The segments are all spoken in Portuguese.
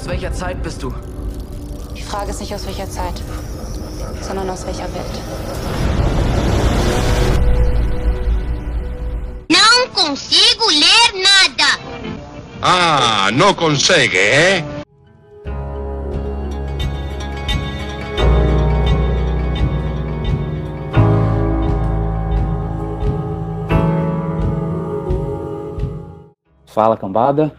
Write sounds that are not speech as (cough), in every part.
Aus welcher Zeit bist du? Die Frage ist nicht aus welcher Zeit, sondern aus welcher Welt. Não consigo ler nada. Ah, no consegue, ¿eh? Fala cambada,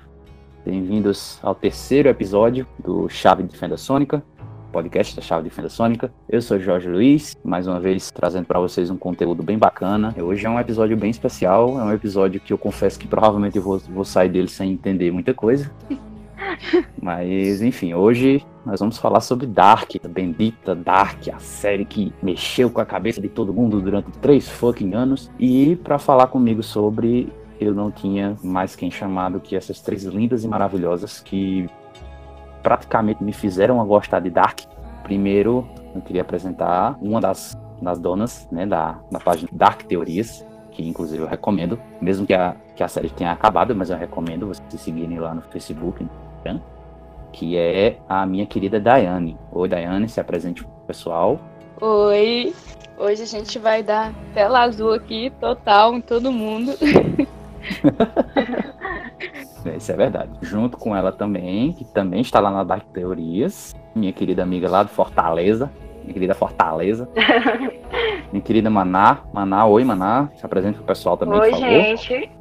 bem-vindos ao terceiro episódio do Chave de Fenda Sônica, podcast da Chave de Fenda Sônica. Eu sou Jorge Luiz, mais uma vez trazendo para vocês um conteúdo bem bacana. Hoje é um episódio bem especial, é um episódio que eu confesso que provavelmente eu vou, vou sair dele sem entender muita coisa. (laughs) Mas enfim, hoje nós vamos falar sobre Dark, a bendita Dark, a série que mexeu com a cabeça de todo mundo durante três fucking anos. E para falar comigo sobre eu não tinha mais quem chamado que essas três lindas e maravilhosas que praticamente me fizeram gostar de Dark. Primeiro, eu queria apresentar uma das, das donas né, da, da página Dark Teorias, que inclusive eu recomendo, mesmo que a, que a série tenha acabado, mas eu recomendo vocês seguirem lá no Facebook, Instagram, que é a minha querida Daiane. Oi, Daiane, se apresente pro pessoal. Oi, hoje a gente vai dar tela azul aqui, total, em todo mundo. (laughs) (laughs) Isso é verdade. Junto com ela também, que também está lá na Dark Teorias, minha querida amiga lá de Fortaleza, minha querida Fortaleza. (laughs) minha querida Maná. Maná, oi Maná, se apresenta pro pessoal também, Oi, gente.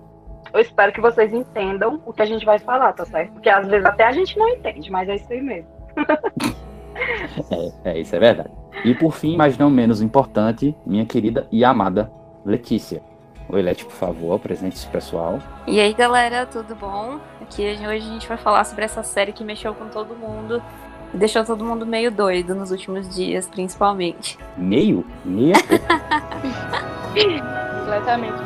Eu espero que vocês entendam o que a gente vai falar, tá certo? Porque às vezes até a gente não entende, mas é isso aí mesmo. (laughs) É, é, isso é verdade. E por fim, mas não menos importante, minha querida e amada Letícia. Oi, Leti, por favor, apresente esse pessoal. E aí, galera, tudo bom? Aqui hoje a gente vai falar sobre essa série que mexeu com todo mundo e deixou todo mundo meio doido nos últimos dias, principalmente. Meio? Meia? (laughs) Completamente.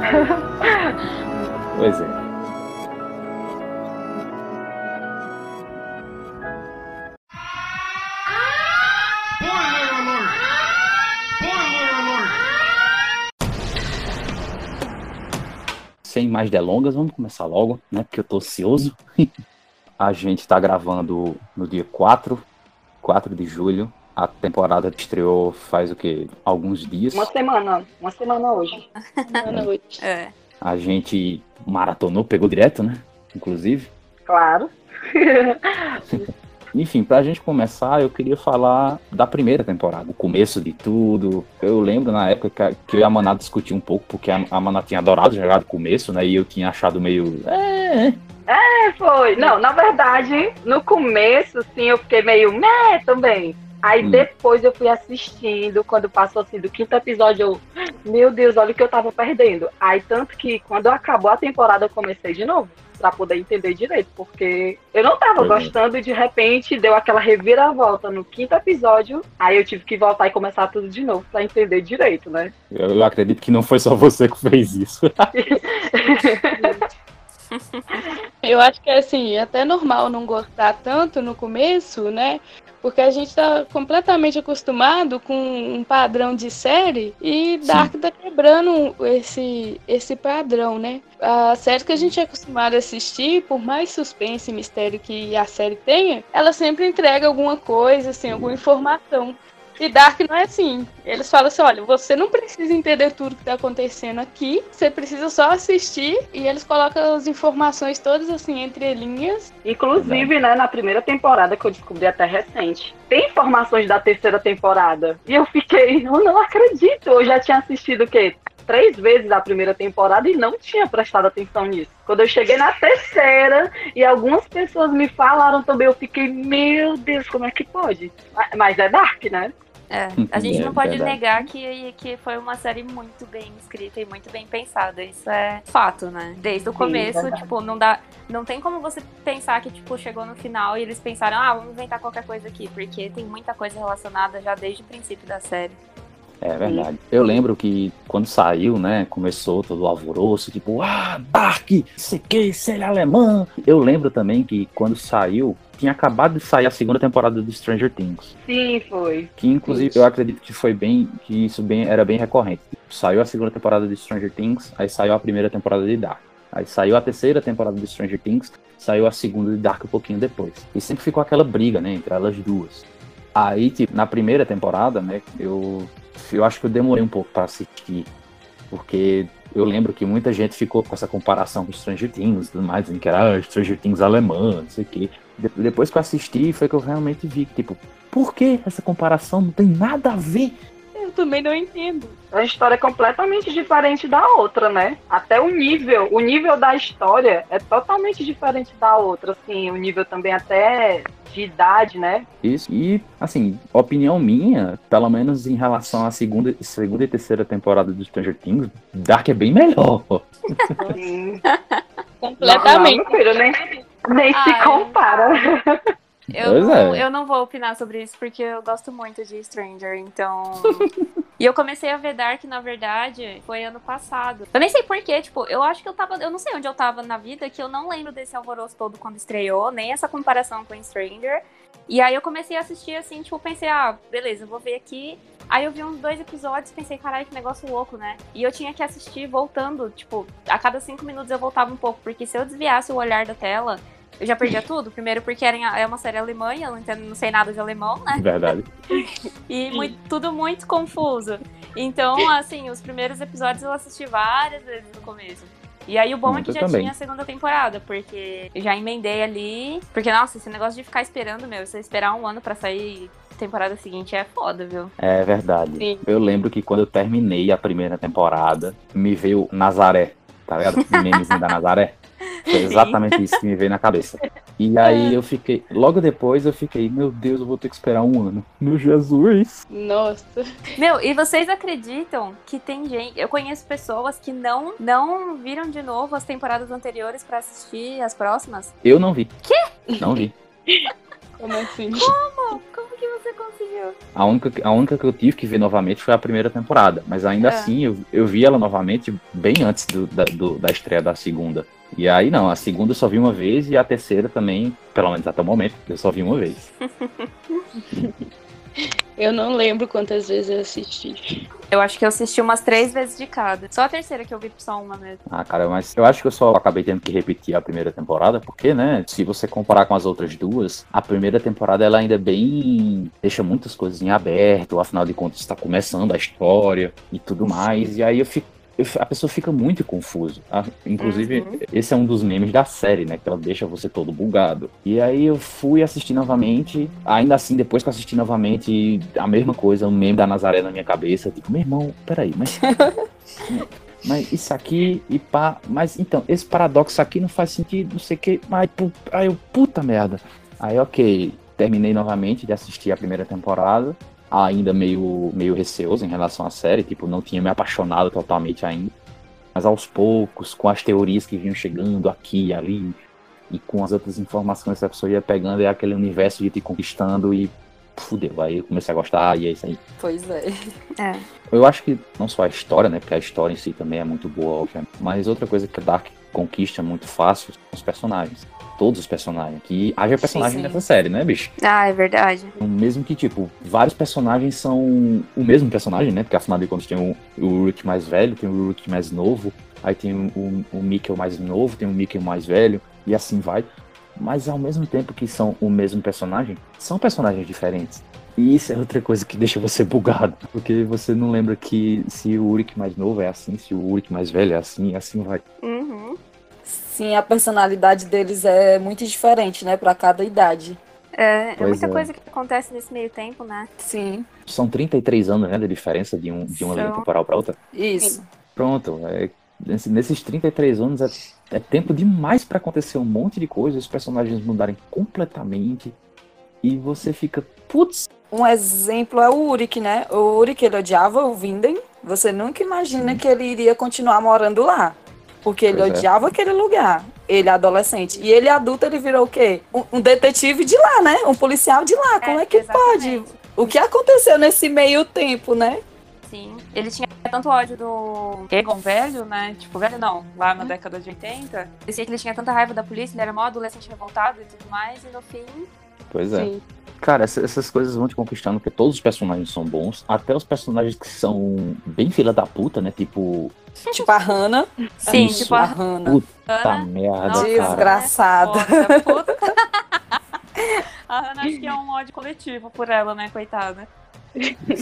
pois é. Sem mais delongas, vamos começar logo, né? Porque eu tô ansioso. (laughs) A gente tá gravando no dia 4, 4 de julho. A temporada estreou faz o quê? Alguns dias. Uma semana, uma semana hoje. Boa noite. (laughs) É. A gente maratonou, pegou direto, né? Inclusive. Claro. (laughs) Enfim, pra gente começar, eu queria falar da primeira temporada, o começo de tudo. Eu lembro na época que eu e a Maná discuti um pouco, porque a, a Maná tinha adorado jogar do começo, né? E eu tinha achado meio. É, é. É, foi. Não, na verdade, no começo, sim, eu fiquei meio meh também. Aí Hum. depois eu fui assistindo, quando passou assim do quinto episódio, eu, meu Deus, olha o que eu tava perdendo. Aí tanto que quando acabou a temporada eu comecei de novo, pra poder entender direito, porque eu não tava é. gostando e de repente deu aquela reviravolta no quinto episódio, aí eu tive que voltar e começar tudo de novo pra entender direito, né? Eu, eu acredito que não foi só você que fez isso. (laughs) Eu acho que assim, é até normal não gostar tanto no começo, né? Porque a gente tá completamente acostumado com um padrão de série e Sim. Dark tá quebrando esse, esse padrão, né? A série que a gente é acostumado a assistir, por mais suspense e mistério que a série tenha, ela sempre entrega alguma coisa, assim, alguma informação. E Dark não é assim. Eles falam assim: olha, você não precisa entender tudo que tá acontecendo aqui, você precisa só assistir. E eles colocam as informações todas assim entre linhas. Inclusive, né, na primeira temporada que eu descobri até recente, tem informações da terceira temporada. E eu fiquei, eu não acredito. Eu já tinha assistido o quê? Três vezes a primeira temporada e não tinha prestado atenção nisso. Quando eu cheguei na terceira e algumas pessoas me falaram também, eu fiquei, meu Deus, como é que pode? Mas é Dark, né? É, a gente É, não pode verdade. negar que, que foi uma série muito bem escrita e muito bem pensada. Isso é fato, né? Desde o Sim, começo, verdade. tipo, não dá. Não tem como você pensar que, tipo, chegou no final e eles pensaram, ah, vamos inventar qualquer coisa aqui, porque tem muita coisa relacionada já desde o princípio da série. É verdade. Eu lembro que quando saiu, né, começou todo o alvoroço, tipo, ah, Dark, sei que, série alemã. Eu lembro também que quando saiu, tinha acabado de sair a segunda temporada do Stranger Things. Sim, foi. Que inclusive eu acredito que foi bem, que isso bem, era bem recorrente. Saiu a segunda temporada de Stranger Things, aí saiu a primeira temporada de Dark. Aí saiu a terceira temporada de Stranger Things, saiu a segunda de Dark um pouquinho depois. E sempre ficou aquela briga, né, entre elas duas. Aí, tipo, na primeira temporada, né, eu, eu acho que eu demorei um pouco para assistir, porque eu lembro que muita gente ficou com essa comparação com Stranger Things e tudo mais, que era ah, Stranger Things alemã, não sei o quê. De- depois que eu assisti, foi que eu realmente vi tipo, por que essa comparação não tem nada a ver? Também não entendo. É uma história completamente diferente da outra, né? Até o nível, o nível da história é totalmente diferente da outra, assim, o nível também até de idade, né? Isso. E, assim, opinião minha, pelo menos em relação à segunda, segunda e terceira temporada do Stranger Things, Dark é bem melhor. Assim, (laughs) Completamente. Não, meu filho, nem, nem se compara. Eu não, é. eu não vou opinar sobre isso porque eu gosto muito de Stranger, então. (laughs) e eu comecei a ver Dark, na verdade, foi ano passado. Eu nem sei porquê, tipo, eu acho que eu tava. Eu não sei onde eu tava na vida, que eu não lembro desse alvoroço todo quando estreou, nem essa comparação com Stranger. E aí eu comecei a assistir assim, tipo, pensei, ah, beleza, eu vou ver aqui. Aí eu vi uns dois episódios e pensei, caralho, que negócio louco, né? E eu tinha que assistir voltando, tipo, a cada cinco minutos eu voltava um pouco, porque se eu desviasse o olhar da tela, eu já perdia tudo. Primeiro porque era é uma série alemã e eu não, entendo, não sei nada de alemão, né? Verdade. (laughs) E mui- tudo muito confuso. Então, assim, os primeiros episódios eu assisti várias vezes no começo. E aí o bom é Muito que já também. tinha a segunda temporada, porque eu já emendei ali. Porque, nossa, esse negócio de ficar esperando, meu, você esperar um ano pra sair temporada seguinte é foda, viu? É verdade. Sim. Eu lembro que quando eu terminei a primeira temporada, me veio Nazaré, tá ligado? O memezinho da Nazaré. Foi exatamente isso que me veio na cabeça. E (laughs) aí eu fiquei, logo depois eu fiquei, meu Deus, eu vou ter que esperar um ano. Meu Jesus. Nossa. Meu, e vocês acreditam que tem gente. Eu conheço pessoas que não, não viram de novo as temporadas anteriores pra assistir as próximas? Eu não vi. Quê? Não vi. (laughs) Como assim? Como? Como que você conseguiu? A única, a única que eu tive que ver novamente foi a primeira temporada. Mas ainda É. assim, eu, eu vi ela novamente bem antes do- da, do- da estreia da segunda. E aí não, a segunda eu só vi uma vez e a terceira também, pelo menos até o momento, eu só vi uma vez. (laughs) Eu não lembro quantas vezes eu assisti. Eu acho que eu assisti umas três vezes de cada. Só a terceira que eu vi só uma mesmo. Ah, cara, mas eu acho que eu só acabei tendo que repetir a primeira temporada, porque, né, se você comparar com as outras duas, a primeira temporada ela ainda é bem. deixa muitas coisas em aberto, afinal de contas está começando a história e tudo mais, e aí eu fico. A pessoa fica muito confuso. Ah, Inclusive, Uhum. esse é um dos memes da série, né? Que ela deixa você todo bugado. E aí eu fui assistir novamente. Ainda assim, depois que eu assisti novamente, a mesma coisa, o meme da Nazaré na minha cabeça. Tipo, meu irmão, peraí, mas (laughs) mas isso aqui e pá. Mas então, esse paradoxo aqui não faz sentido, não sei o que. Mas, aí eu, puta merda. Aí, ok, terminei novamente de assistir a primeira temporada. Ainda meio, meio receoso em relação à série, tipo, não tinha me apaixonado totalmente ainda. Mas aos poucos, com as teorias que vinham chegando aqui e ali, e com as outras informações que a pessoa ia pegando, é aquele universo de te conquistando e fudeu. Aí eu comecei a gostar e é isso aí. Pois é. É. Eu acho que não só a história, né? Porque a história em si também é muito boa, obviamente. Mas outra coisa que a Dark conquista muito fácil são os personagens. Todos os personagens. Que haja personagem sim. nessa série, né, bicho? Ah, é verdade. Mesmo que, tipo, vários personagens são o mesmo personagem, né? Porque afinal de contas tem o, o Ulrich mais velho, tem o Ulrich mais novo, aí tem o, o, o Mikkel mais novo, tem o Mikkel mais velho, e assim vai. Mas ao mesmo tempo que são o mesmo personagem, são personagens diferentes. E isso é outra coisa que deixa você bugado. Porque você não lembra que se o Ulrich mais novo é assim, se o Ulrich mais velho é assim, e assim vai. Uhum. Sim, a personalidade deles é muito diferente, né, pra cada idade. É, é muita é. coisa que acontece nesse meio tempo, né? Sim, São 33 anos, né, de diferença de, um, de uma linha São. temporal pra outra. isso. Pronto, é, nesse- nesses 33 anos é, é tempo demais pra acontecer um monte de coisa, os personagens mudarem completamente e você fica, putz, Um exemplo é o Uric, né? O Uric, ele odiava o Vinden. Você nunca imagina que ele iria continuar morando lá. Porque ele Pois é. odiava aquele lugar. Ele adolescente. E ele adulto, ele virou o quê? Um, um detetive de lá, né? Um policial de lá. Como é, que pode? exatamente. O que aconteceu nesse meio tempo, né? Sim. Ele tinha tanto ódio do Egon velho, né? Tipo, velho não, lá na década de 80. Parecia que ele tinha tanta raiva da polícia, ele era mó adolescente revoltado e tudo mais, e no fim Pois é. Sim. Cara, essa- essas coisas vão te conquistando, porque todos os personagens são bons, até os personagens que são bem filha da puta, né? Tipo, Tipo a Hannah. Sim, Isso. tipo A a Hannah. puta merda, Nossa, cara. Desgraçada. Puta. (laughs) A Hannah acho que é um ódio coletivo por ela, né, coitada.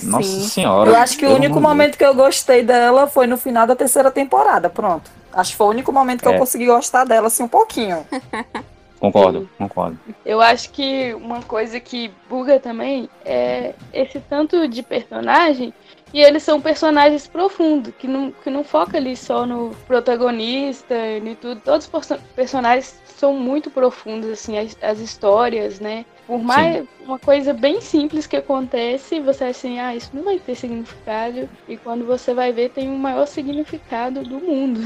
Nossa Sim. senhora. Eu acho que o único momento que eu gostei dela foi no final da terceira temporada. Pronto. Acho que foi o único momento que É. eu consegui gostar dela, assim, um pouquinho. (laughs) Concordo, concordo. Eu acho que uma coisa que buga também é esse tanto de personagem e eles são personagens profundos, que não, que não foca ali só no protagonista e tudo. Todos os perso- personagens são muito profundos, assim, as, as histórias, né? Por mais uma coisa bem simples que acontece, você acha assim, ah, isso não vai ter significado. E quando você vai ver, tem o maior significado do mundo.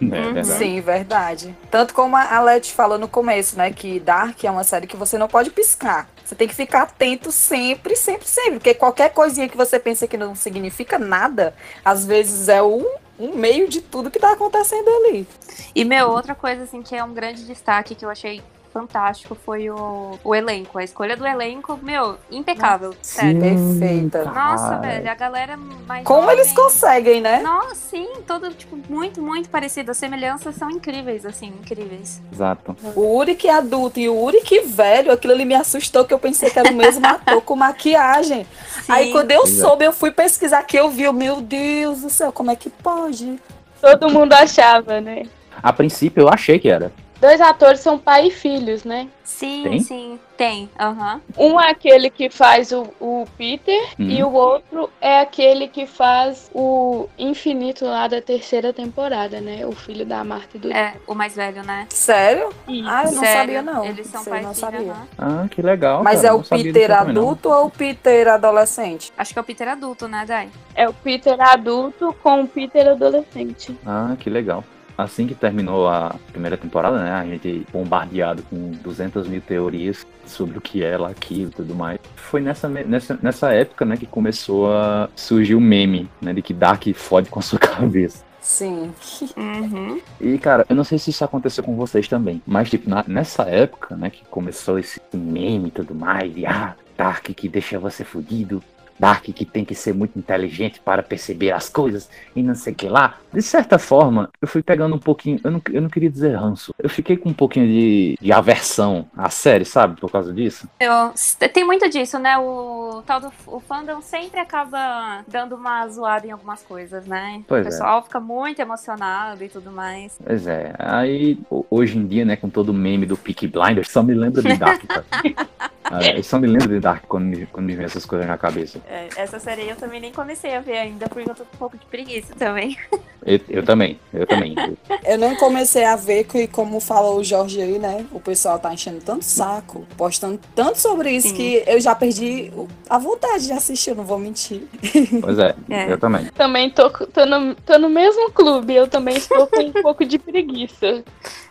É Uhum. verdade. Sim, verdade. Tanto como a Leti falou no começo, né? Que Dark é uma série que você não pode piscar. Você tem que ficar atento sempre, sempre, sempre. Porque qualquer coisinha que você pensa que não significa nada, às vezes é um, um meio de tudo que tá acontecendo ali. E, meu, outra coisa, assim, que é um grande destaque que eu achei fantástico foi o, o elenco. A escolha do elenco, meu, impecável. Sério. Perfeita. Nossa, velho, a galera mais Como jovem- eles conseguem, né? Nossa, sim, todo, tipo, muito, muito parecido. As semelhanças são incríveis, assim, incríveis. Exato. O Uric adulto e o Uric velho, aquilo ali me assustou, que eu pensei que era o mesmo (laughs) ator com maquiagem. Aí quando eu Pois é. soube, eu fui pesquisar que eu vi, eu, meu Deus do céu, como é que pode? Todo mundo achava, né? A princípio eu achei que era. Dois atores são pai e filhos, né? Sim, Tem? sim, tem. Aham. Um é aquele que faz o, o Peter Uhum. e o outro é aquele que faz o infinito lá da terceira temporada, né? O filho da Marta e do É, o mais velho, né? Sério? Isso. Ah, eu não Sério, sabia, não. Eles são Sei, pai e não filho, sabia. aham. Ah, que legal. Mas cara, é o Peter não. adulto ou o Peter adolescente? Acho que é o Peter adulto, né, Dai? É o Peter adulto com o Peter adolescente. Ah, que legal. Assim que terminou a primeira temporada, né? A gente bombardeado com 200 mil teorias sobre o que é lá aquilo e tudo mais. Foi nessa, nessa, nessa época, né, que começou a surgir o meme, né? De que Dark fode com a sua (laughs) cabeça. Sim. Uhum. E, cara, eu não sei se isso aconteceu com vocês também, mas, tipo, na- nessa época, né, que começou esse meme e tudo mais, e, ah, Dark que deixa você fudido, Dark que tem que ser muito inteligente para perceber as coisas e não sei o que lá. De certa forma, eu fui pegando um pouquinho, eu não, eu não queria dizer ranço, eu fiquei com um pouquinho de, de aversão à série, sabe, por causa disso. Eu- tem muito disso, né? O tal do o fandom sempre acaba dando uma zoada em algumas coisas, né? Pois o é. pessoal fica muito emocionado e tudo mais. Pois é, aí ho- hoje em dia, né, com todo o meme do Peaky Blinders, só me lembra de Dark. (laughs) Ah, eu só me lembro de Dark quando me, quando me vem essas coisas na cabeça. É, essa série eu também nem comecei a ver ainda, porque eu tô com um pouco de preguiça também. (laughs) Eu, eu também, eu também. (laughs) Eu nem comecei a ver que, como falou o Jorge aí, né? O pessoal tá enchendo tanto saco, postando tanto sobre isso Sim. que eu já perdi a vontade de assistir, eu não vou mentir. (laughs) Pois é, É. eu também. Também tô, tô, no, tô no mesmo clube, eu também estou com um pouco de preguiça.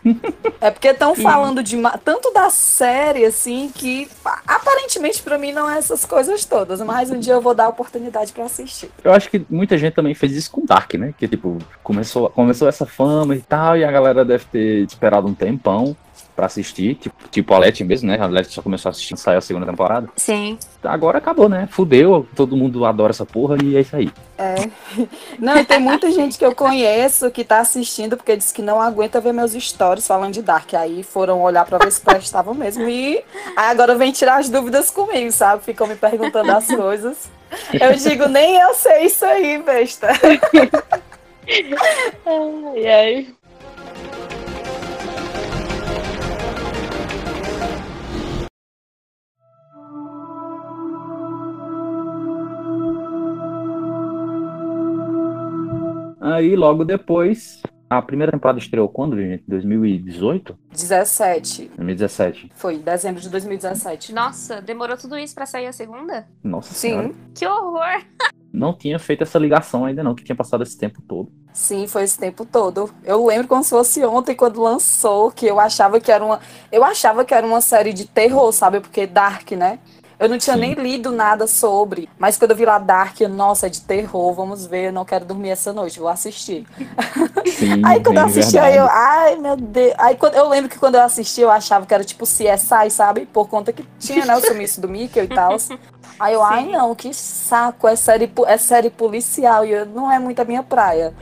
(laughs) É porque estão falando de tanto da série, assim, que aparentemente pra mim não é essas coisas todas. Mas um dia eu vou dar a oportunidade pra assistir. Eu acho que muita gente também fez isso com Dark, né? Que tipo, começou, começou essa fama e tal, e a galera deve ter esperado um tempão pra assistir. Tipo, tipo a mesmo, né? A Letty só começou a assistir saiu a segunda temporada. Sim. Agora acabou, né? Fudeu, todo mundo adora essa porra e é isso aí. É. (laughs) Não, tem muita gente que eu conheço que tá assistindo porque disse que não aguenta ver meus stories falando de Dark. Aí foram olhar pra ver se prestavam mesmo. E aí agora vem tirar as dúvidas comigo, sabe? Ficam me perguntando as coisas. Eu digo, nem eu sei isso aí, besta. (laughs) (laughs) Ai, ai. Aí logo depois, a primeira temporada estreou quando, gente? 2018? 17. 2017. Foi, dezembro de 2017. Nossa, demorou tudo isso pra sair a segunda? Nossa senhora. Sim, Que horror! (laughs) Não tinha feito essa ligação ainda não, que tinha passado esse tempo todo. sim, foi esse tempo todo. Eu lembro como se fosse ontem quando lançou, que eu achava que era uma. Eu achava que era uma série de terror, sabe? Porque Dark, né? Eu não tinha Sim. nem lido nada sobre. Mas quando eu vi lá Dark, eu, nossa, é de terror, vamos ver, eu não quero dormir essa noite, vou assistir. (laughs) Sim, Aí quando eu assisti, aí eu, ai meu Deus. Aí quando, eu lembro que quando eu assisti, eu achava que era tipo CSI, sabe? Por conta que tinha, né, o sumiço do Mickey e tal. (laughs) Aí eu, ai Sim. não, que saco, é série, é série policial e eu, não é muito a minha praia.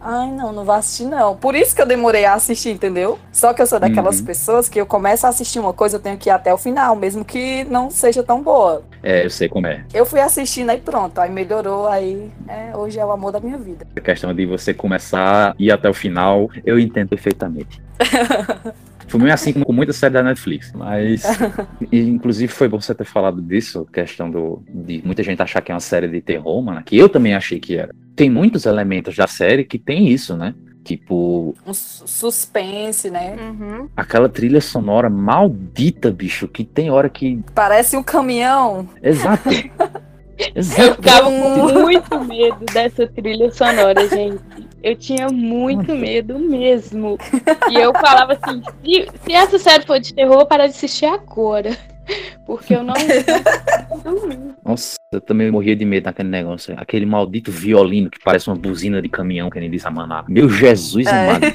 Ai não, não vou assistir não. Por isso que eu demorei a assistir, entendeu? Só que eu sou daquelas Uhum. pessoas que eu começo a assistir uma coisa, eu tenho que ir até o final, mesmo que não seja tão boa. É, eu sei como é. Eu fui assistindo aí pronto, aí melhorou, aí é, hoje é o amor da minha vida. A questão de você começar a ir até o final, eu entendo perfeitamente. (laughs) Foi meio assim como com muita série da Netflix, mas (laughs) inclusive foi bom você ter falado disso, questão do de muita gente achar que é uma série de terror, mano, que eu também achei que era. Tem muitos elementos da série que tem isso, né? Tipo, Um su- suspense, né? Uhum. aquela trilha sonora maldita, bicho, que tem hora que. Parece um caminhão. Exato. (laughs) Eu ficava com muito medo dessa trilha sonora, gente. Eu tinha muito medo mesmo. E eu falava assim: se, se essa série for de terror, eu vou parar de assistir agora. Porque eu não. (laughs) Nossa, eu também morria de medo daquele negócio. Aquele maldito violino que parece uma buzina de caminhão, que nem diz a Maná. Meu Jesus É. amado.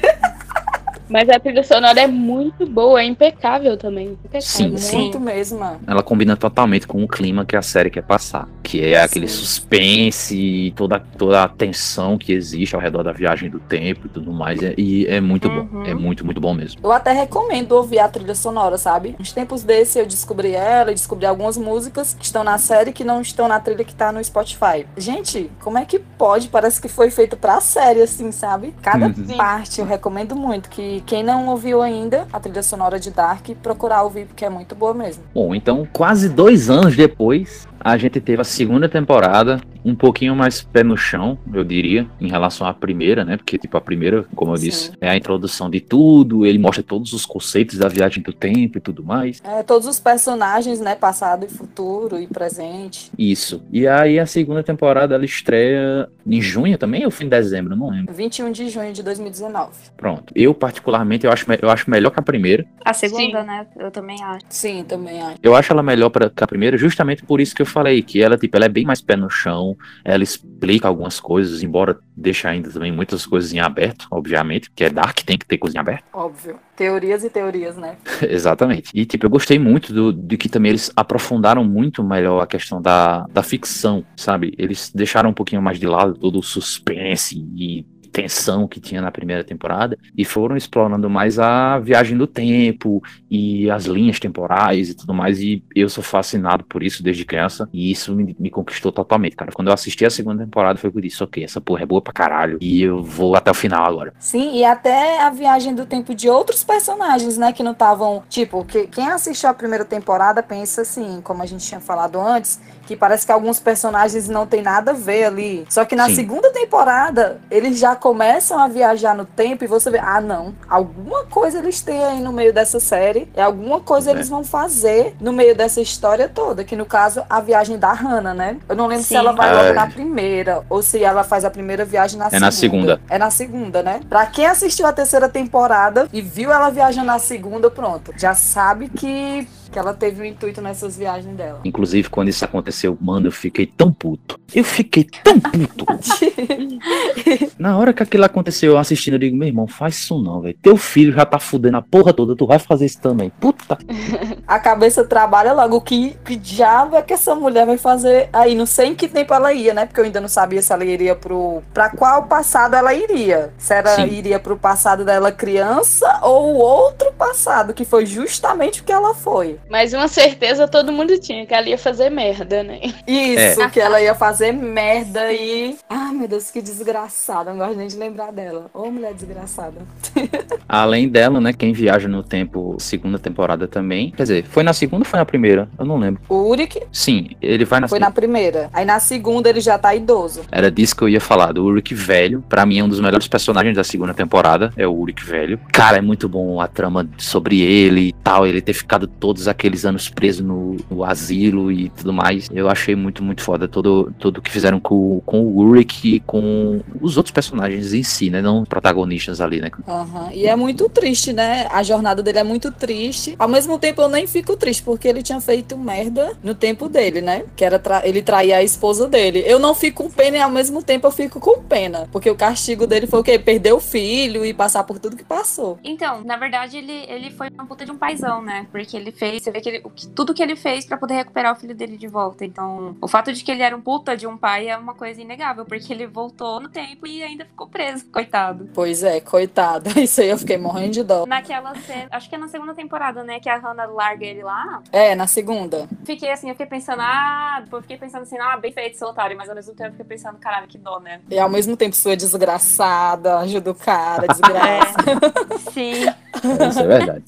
Mas a trilha sonora é muito boa, é impecável também. Impecável. Sim, sim. Muito mesmo. Ela combina totalmente com o clima que a série quer passar. Que é aquele Sim. suspense e toda, toda a tensão que existe ao redor da viagem do tempo e tudo mais. É- E é muito Uhum. bom. É muito, muito bom mesmo. Eu até recomendo ouvir a trilha sonora, sabe? Uns tempos desse eu descobri ela e descobri algumas músicas que estão na série que não estão na trilha que tá no Spotify. Gente, como é que pode? Parece que foi feito pra série, assim, sabe? Cada Uhum. parte eu recomendo muito. Que quem não ouviu ainda a trilha sonora de Dark, procurar ouvir, porque é muito boa mesmo. Bom, então, quase dois anos depois, a gente teve a segunda temporada, um pouquinho mais pé no chão, eu diria, em relação à primeira, né? Porque, tipo, a primeira, como eu Sim. disse, é a introdução de tudo, ele mostra todos os conceitos da viagem do tempo e tudo mais. É, todos os personagens, né? Passado e futuro e presente. Isso. E aí a segunda temporada ela estreia em junho também ou foi em dezembro? Não lembro. 21 de junho de 2019. Pronto. Eu, particularmente, eu acho, me- eu acho melhor que a primeira. A segunda, Sim. né? Eu também acho. Sim, também acho. Eu acho ela melhor pra, que a primeira, justamente por isso que eu falei, que ela, tipo, ela é bem mais pé no chão, ela explica algumas coisas, embora deixe ainda também muitas coisas em aberto, obviamente, porque é Dark, tem que ter coisa em aberto. Óbvio. Teorias e teorias, né? (laughs) Exatamente. E, tipo, eu gostei muito do, de que também eles aprofundaram muito melhor a questão da, da ficção, sabe? Eles deixaram um pouquinho mais de lado todo o suspense e tensão que tinha na primeira temporada e foram explorando mais a viagem do tempo e as linhas temporais e tudo mais e eu sou fascinado por isso desde criança e isso me, me conquistou totalmente, cara. Quando eu assisti a segunda temporada foi que eu disse, ok, essa porra é boa pra caralho e eu vou até o final agora. Sim, e até a viagem do tempo de outros personagens, né? Que não estavam. Tipo, que, quem assistiu a primeira temporada pensa assim, como a gente tinha falado antes, que parece que alguns personagens não tem nada a ver ali. Só que na Sim. segunda temporada, eles já começam a viajar no tempo e você vê, ah, não, alguma coisa eles têm aí no meio dessa série, e alguma coisa É. eles vão fazer no meio dessa história toda, que no caso, a viagem da Hannah, né? Eu não lembro se Sim. ela vai Ah, logo é. na primeira, ou se ela faz a primeira viagem na É segunda. na segunda. É na segunda, né? Pra quem assistiu a terceira temporada e viu ela viajando na segunda, pronto. Já sabe que, que ela teve o intuito nessas viagens dela. Inclusive, quando isso aconteceu, mano, eu fiquei tão puto. Eu fiquei tão puto. (laughs) Na hora que aquilo aconteceu, eu assistindo, eu digo, meu irmão, faz isso não, velho. Teu filho já tá fudendo a porra toda, tu vai fazer isso também. Puta. a cabeça trabalha logo. Que, que diabo é que essa mulher vai fazer aí? Não sei em que tempo ela ia, né? Porque eu ainda não sabia se ela iria pro. Pra qual passado ela iria. Se ela Sim. iria pro passado dela criança ou o outro passado, que foi justamente o que ela foi. Mas uma certeza todo mundo tinha, que ela ia fazer merda, né? Isso, que ela ia fazer merda e. Ai, meu Deus, que desgraçada. Não gosto nem de lembrar dela. Ô, mulher desgraçada. (laughs) Além dela, né, quem viaja no tempo, segunda temporada também. Quer dizer, foi na segunda ou foi na primeira? Eu não lembro. O Uric Sim, ele vai na foi na primeira. Aí na segunda ele já tá idoso. Era disso que eu ia falar, do Ulrich velho. Pra mim é um dos melhores personagens da segunda temporada, é o Ulrich velho. Cara, é muito bom a trama sobre ele e tal, ele ter ficado todas aqueles anos preso no, no asilo e tudo mais. Eu achei muito, muito foda todo, tudo o que fizeram com, com o Ulrich e com os outros personagens em si, né? Não os protagonistas ali, né? Aham. E é muito triste, né? A jornada dele é muito triste. Ao mesmo tempo, eu nem fico triste, porque ele tinha feito merda no tempo dele, né? Que era tra- ele trair a esposa dele. Eu não fico com pena e ao mesmo tempo eu fico com pena. Porque o castigo dele foi o quê? Perder o filho e passar por tudo que passou. Então, na verdade, ele, ele foi uma puta de um paizão, né? Porque ele fez, você vê que, ele, que- tudo que ele fez pra poder recuperar o filho dele de volta. Então, o fato de que ele era um puta de um pai é uma coisa inegável, porque ele voltou no tempo e ainda ficou preso, coitado. Pois é, coitado. (laughs) Isso aí eu fiquei morrendo de dó. Naquela cena, acho que é na segunda temporada, né? Que a Hannah larga ele lá. É, na segunda. Fiquei assim, eu fiquei pensando, ah, depois eu fiquei pensando assim, ah, bem feito, seu otário, mas ao mesmo tempo eu fiquei pensando, caralho, que dó, né? E ao mesmo tempo, sua desgraçada, ajuda o cara, desgraça. Sim. (laughs) Isso é verdade.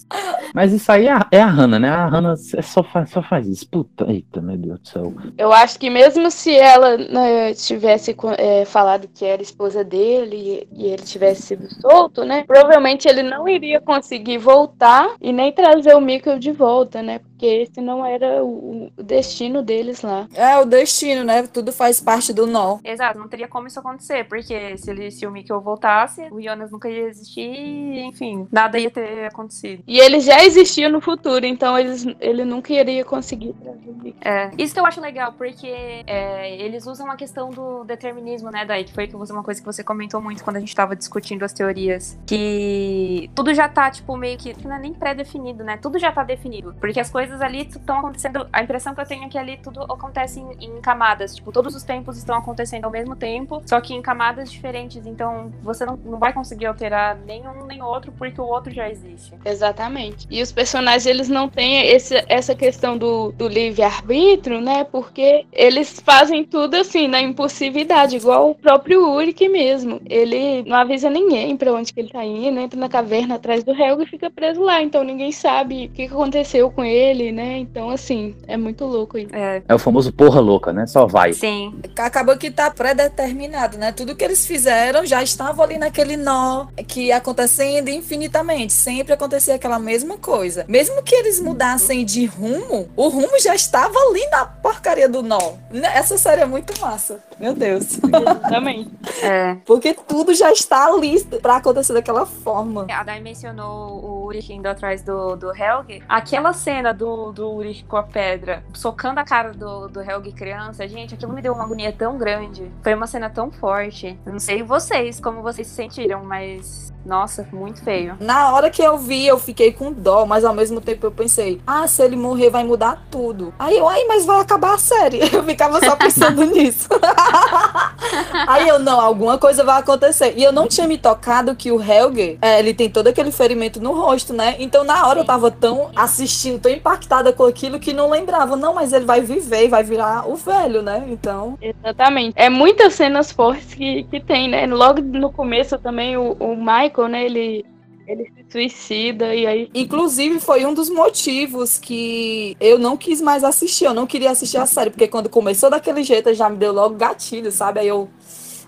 Mas isso aí é a, é a Hannah, né? A Hannah só faz, só faz isso. Puta, eita, meu Deus do céu. Eu acho que mesmo se ela né, tivesse é, falado que era esposa dele e, e ele tivesse sido solto, né? Provavelmente ele não iria conseguir voltar e nem trazer o Mikkel de volta, né? Porque esse não era o, destino deles lá. É o destino, né? Tudo faz parte do nó. Exato, não teria como isso acontecer, porque se, ele, se o Mikkel voltasse, o Jonas nunca ia existir, e, enfim, nada ia ter acontecido. E ele já existia no futuro, então eles, ele nunca iria conseguir trazer o Mikkel. É, isso que eu acho legal, porque é, eles usam a questão do determinismo, né, Daí? Que foi que você- uma coisa que você comentou muito quando a gente tava discutindo as teorias. Que tudo já tá, tipo, meio que. que Não é nem pré-definido, né? Tudo já tá definido. Porque as coisas ali estão acontecendo. A impressão que eu tenho é que ali tudo acontece em, em camadas. Tipo, todos os tempos estão acontecendo ao mesmo tempo, só que em camadas diferentes. Então, você não, não vai conseguir alterar nenhum nem outro, porque o outro já existe. Exatamente. E os personagens, eles não têm esse, essa questão do, do livre-arbítrio, né? Porque eles fazem tudo assim, na impulsividade, igual o próprio Ulrich mesmo. Ele não avisa ninguém pra onde que ele tá indo, entra na caverna atrás do Helga e fica preso lá. Então ninguém sabe o que aconteceu com ele, né? Então, assim, é muito louco isso. É. É o famoso porra louca, né? Só vai. Sim. Acabou que tá pré-determinado, né? Tudo que eles fizeram já estava ali naquele nó que ia acontecendo infinitamente. Sempre acontecia aquela mesma coisa. Mesmo que eles mudassem de rumo, o rumo já estava ali na porcaria do nó. Né? Essa série é muito massa. Meu Deus. Exatamente. (laughs) É. Porque tudo já está ali pra acontecer daquela forma. A Dai mencionou o Ulrich indo atrás do, do Helg. Aquela cena do, do Ulrich com a pedra, socando a cara do, do Helg criança, gente, aquilo me deu uma agonia tão grande. Foi uma cena tão forte. Eu não sei vocês, como vocês se sentiram, mas. Nossa, muito feio. Na hora que eu vi, eu fiquei com dó, mas ao mesmo tempo eu pensei, ah, se ele morrer vai mudar tudo. Aí eu, ai, mas vai acabar a série. (laughs) Eu ficava só pensando (laughs) nisso. (laughs) Aí eu, não, alguma coisa vai acontecer. E eu não tinha me tocado que o Helge, é, ele tem todo aquele ferimento no rosto, né? Então na hora eu tava tão assistindo, tão impactada com aquilo que não lembrava. Não, mas ele vai viver e vai virar o velho, né? Então. Exatamente. É muitas cenas fortes que, que tem, né? Logo no começo também o, o Michael, né? Ele, ele se suicida e aí. Inclusive, foi um dos motivos que eu não quis mais assistir. Eu não queria assistir a série, porque quando começou daquele jeito, já me deu logo gatilho, sabe? Aí eu.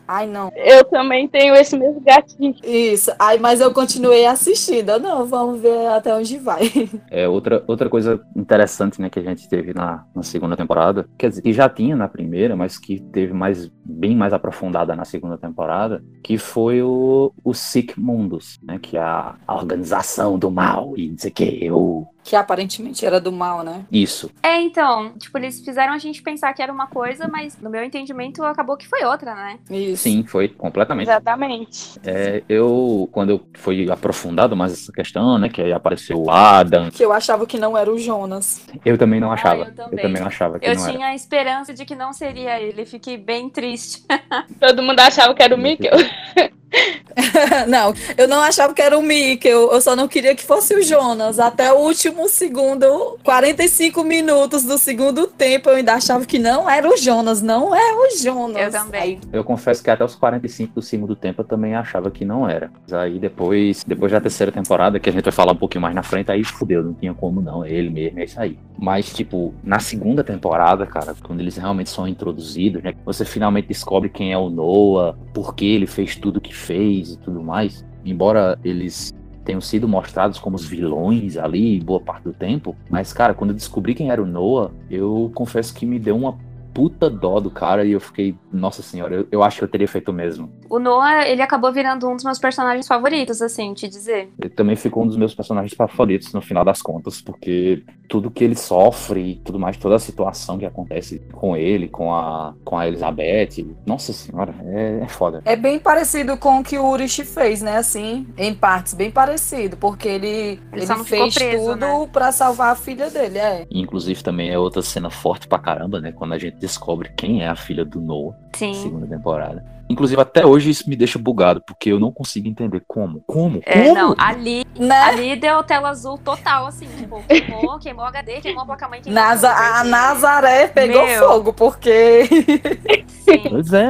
Ai, não. Eu também tenho esse mesmo gatinho. Isso. Aí, mas eu continuei assistindo. Não, vamos ver até onde vai. (laughs) É outra, outra coisa interessante, né, que a gente teve na, na segunda temporada, quer dizer, que já tinha na primeira, mas que teve mais bem mais aprofundada na segunda temporada, que foi o, o Sick Mundus, né, que é a, a organização do mal e não sei o que, o Que aparentemente era do mal, né? isso. É, então, tipo, eles fizeram a gente pensar que era uma coisa, mas no meu entendimento acabou que foi outra, né? Isso. Sim, foi completamente. Exatamente. É, eu, quando eu fui aprofundado mais essa questão, né, que aí apareceu o Adam, Que eu achava que não era o Jonas. eu também não achava. eu eu, também. também. não achava que Eu não tinha a esperança de que não seria ele, fiquei bem triste. (laughs) Todo mundo achava que era o Mikkel. (laughs) não, eu não achava que era o Mickey. Eu, eu só não queria que fosse o Jonas. Até o último segundo, 45 minutos do segundo tempo, eu ainda achava que não era o Jonas. Não é o Jonas. Eu também. Eu confesso que até os 45 do segundo tempo eu também achava que não era. Mas aí depois, depois da terceira temporada, que a gente vai falar um pouquinho mais na frente, aí fudeu, não tinha como não, é ele mesmo, é isso aí. Mas, tipo, na segunda temporada, cara, quando eles realmente são introduzidos, né? Você finalmente descobre quem é o Noah, por que ele fez tudo que fez e tudo mais. Embora eles tenham sido mostrados como os vilões ali boa parte do tempo. Mas, cara, quando eu descobri quem era o Noah, eu confesso que me deu uma puta dó do cara e eu fiquei, nossa senhora, eu, eu acho que eu teria feito o mesmo. O Noah, ele acabou virando um dos meus personagens favoritos, assim, te dizer. Ele também ficou um dos meus personagens favoritos no final das contas, porque tudo que ele sofre e tudo mais, toda a situação que acontece com ele, com a, com a Elizabeth, nossa senhora, é, é foda. É bem parecido com o que o Urish fez, né? Assim, em partes, bem parecido, porque ele, ele, ficou fez preso, tudo né? pra salvar a filha dele, é. Inclusive também é outra cena forte pra caramba, né? Quando a gente descobre quem é a filha do Noah, Sim. segunda temporada. Inclusive até hoje isso me deixa bugado, porque eu não consigo entender como. Como? É, como? não, ali, Né? ali deu tela azul total, assim, tipo, queimou, (laughs) queimou HD, queimou a placa-mãe, queimou tudo, a porque- Nazaré pegou Meu. fogo, porque Sim. Pois é.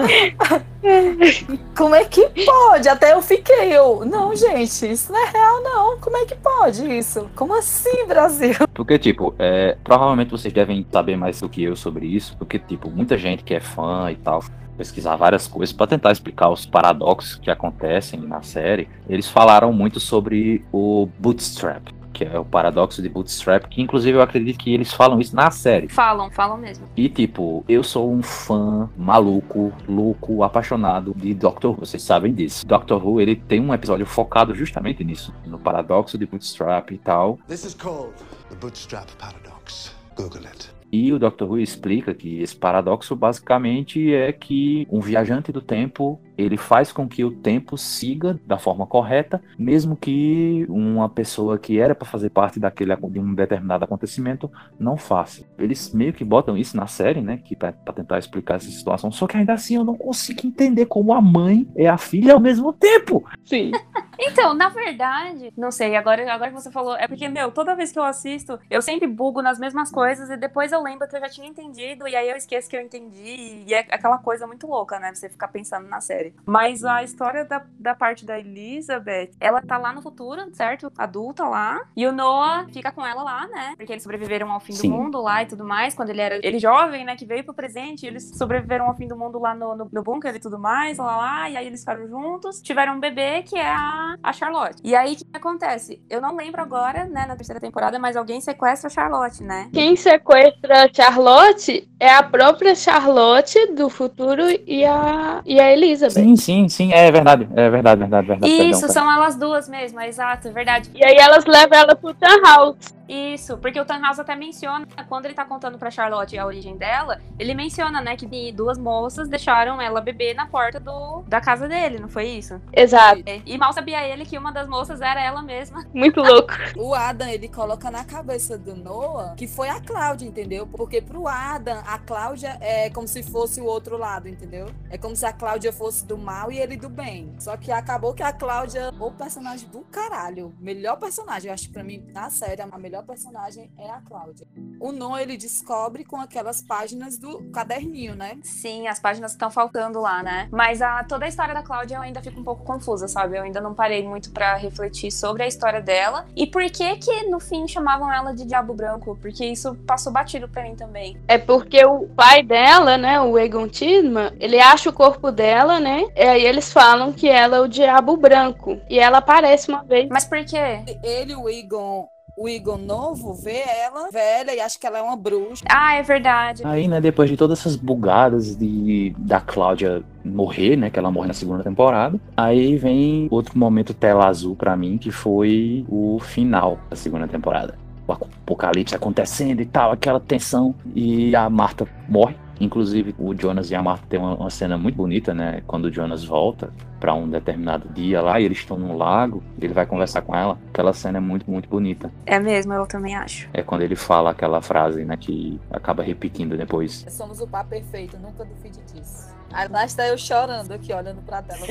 (laughs) como é que pode? Até eu fiquei, eu, não, gente, isso não é real, não. Como é que pode isso? Como assim, Brasil? (laughs) Porque, tipo, é, provavelmente vocês devem saber mais do que eu sobre isso, porque, tipo, muita gente que é fã e tal, pesquisar várias coisas pra tentar explicar os paradoxos que acontecem na série, eles falaram muito sobre o bootstrap, que é o paradoxo de bootstrap, que inclusive eu acredito que eles falam isso na série. Falam, falam mesmo. E, tipo, eu sou um fã maluco, louco, apaixonado de Doctor Who. Vocês sabem disso. Doctor Who, ele tem um episódio focado justamente nisso. No paradoxo de Bootstrap e tal. This is called the Bootstrap Paradox. Google it. E o Doctor Who explica que esse paradoxo basicamente é que um viajante do tempo ele faz com que o tempo siga da forma correta, mesmo que uma pessoa que era para fazer parte daquele de um determinado acontecimento não faça. Eles meio que botam isso na série, né, que para tentar explicar essa situação. Só que ainda assim eu não consigo entender como a mãe é a filha ao mesmo tempo. Sim. (laughs) Então, na verdade, não sei, agora, agora que você falou, é porque, meu, toda vez que eu assisto, eu sempre bugo nas mesmas coisas e depois eu lembro que eu já tinha entendido e aí eu esqueço que eu entendi e é aquela coisa muito louca, né? Você ficar pensando na série. Mas a história da, da parte da Elizabeth, ela tá lá no futuro, certo? Adulta lá. E o Noah fica com ela lá, né? Porque eles sobreviveram ao fim Sim. do mundo lá e tudo mais. Quando ele era ele jovem, né? Que veio pro presente. Eles sobreviveram ao fim do mundo lá no, no, no bunker e tudo mais, lá lá. E aí eles ficaram juntos. Tiveram um bebê que é a, a Charlotte. E aí o que acontece? Eu não lembro agora, né? Na terceira temporada, mas alguém sequestra a Charlotte, né? Quem sequestra Charlotte é a própria Charlotte do futuro e a, e a Elizabeth. Sim, sim, sim, é verdade, é verdade, verdade, verdade. Isso, perdão, são elas duas mesmo, é exato, é verdade. E aí elas levam ela pro Tannhaus. Isso, porque o Tannhaus até menciona, quando ele tá contando pra Charlotte a origem dela, ele menciona, né, que duas moças deixaram ela beber na porta do, da casa dele, não foi isso? Exato. E mal sabia ele que uma das moças era ela mesma. (laughs) Muito louco. (laughs) O Adam, ele coloca na cabeça do Noah que foi a Cláudia, entendeu? Porque pro Adam, a Cláudia é como se fosse o outro lado, entendeu? É como se a Cláudia fosse do mal e ele do bem. Só que acabou que a Cláudia, o personagem do caralho, melhor personagem, eu acho que pra mim, na série, a melhor personagem é a Cláudia. O Noah, ele descobre com aquelas páginas do caderninho, né? Sim, as páginas estão faltando lá, né? Mas a, toda a história da Cláudia eu ainda fico um pouco confusa, sabe? Eu ainda não parei muito pra refletir sobre a história dela. E por que que, no fim, chamavam ela de Diabo Branco? Porque isso passou batido pra mim também. É porque o pai dela, né, o Egon Tidman, ele acha o corpo dela, né? E aí eles falam que ela é o Diabo Branco. E ela aparece uma vez. Mas por quê? Ele, o Egon, o Egon novo, vê ela velha e acha que ela é uma bruxa. Ah, é verdade. Aí, né, depois de todas essas bugadas de da Cláudia morrer, né, que ela morre na segunda temporada, aí vem outro momento tela azul pra mim, que foi o final da segunda temporada. O apocalipse acontecendo e tal, aquela tensão, e a Marta morre. Inclusive, o Jonas e a Marta tem uma, uma cena muito bonita, né? Quando o Jonas volta pra um determinado dia lá e eles estão num lago, ele vai conversar com ela. Aquela cena é muito, muito bonita. É mesmo, eu também acho. É quando ele fala aquela frase, né? Que acaba repetindo depois. Somos o par perfeito, nunca duvide disso. Aí lá está eu chorando aqui, olhando pra tela. (laughs)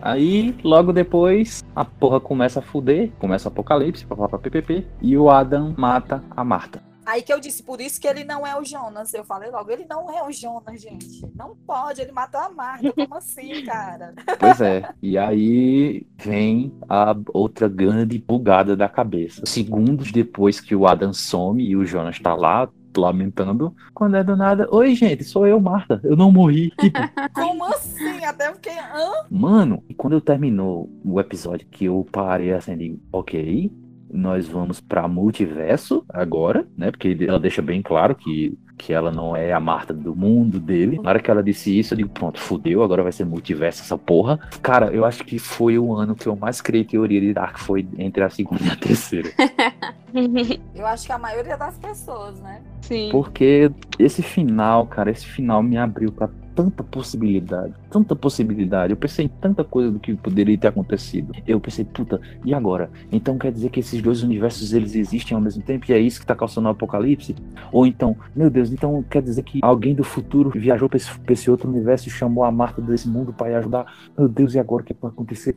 Aí, logo depois, a porra começa a fuder, começa o apocalipse, papapá, ppp, e o Adam mata a Marta. Aí que eu disse, por isso que ele não é o Jonas. Eu falei logo, ele não é o Jonas, gente. Não pode, ele matou a Marta. Como assim, cara? (laughs) Pois é. E aí vem a outra grande bugada da cabeça. Segundos depois que o Adam some e o Jonas tá lá, lamentando. Quando é do nada, oi gente, sou eu, Marta. Eu não morri. (laughs) Tipo, Como assim? Até porque. Hã? mano, e quando terminou o episódio que eu parei assim, digo, ok, nós vamos pra multiverso agora, né? Porque ela deixa bem claro que, que ela não é a Marta do mundo dele. Na hora que ela disse isso, eu digo, pronto, fudeu, agora vai ser multiverso essa porra. Cara, eu acho que foi o ano que eu mais criei teoria de Dark, foi entre a segunda e a terceira. (laughs) Eu acho que a maioria das pessoas, né? Sim. Porque esse final, cara, esse final me abriu pra tanta possibilidade, tanta possibilidade. Eu pensei em tanta coisa do que poderia ter acontecido. Eu pensei, puta, e agora? Então quer dizer que esses dois universos eles existem ao mesmo tempo e é isso que tá causando o apocalipse? Ou então, meu Deus, então quer dizer que alguém do futuro viajou pra esse, esse outro universo e chamou a Marta desse mundo pra ir ajudar? Meu Deus, e agora o que vai acontecer?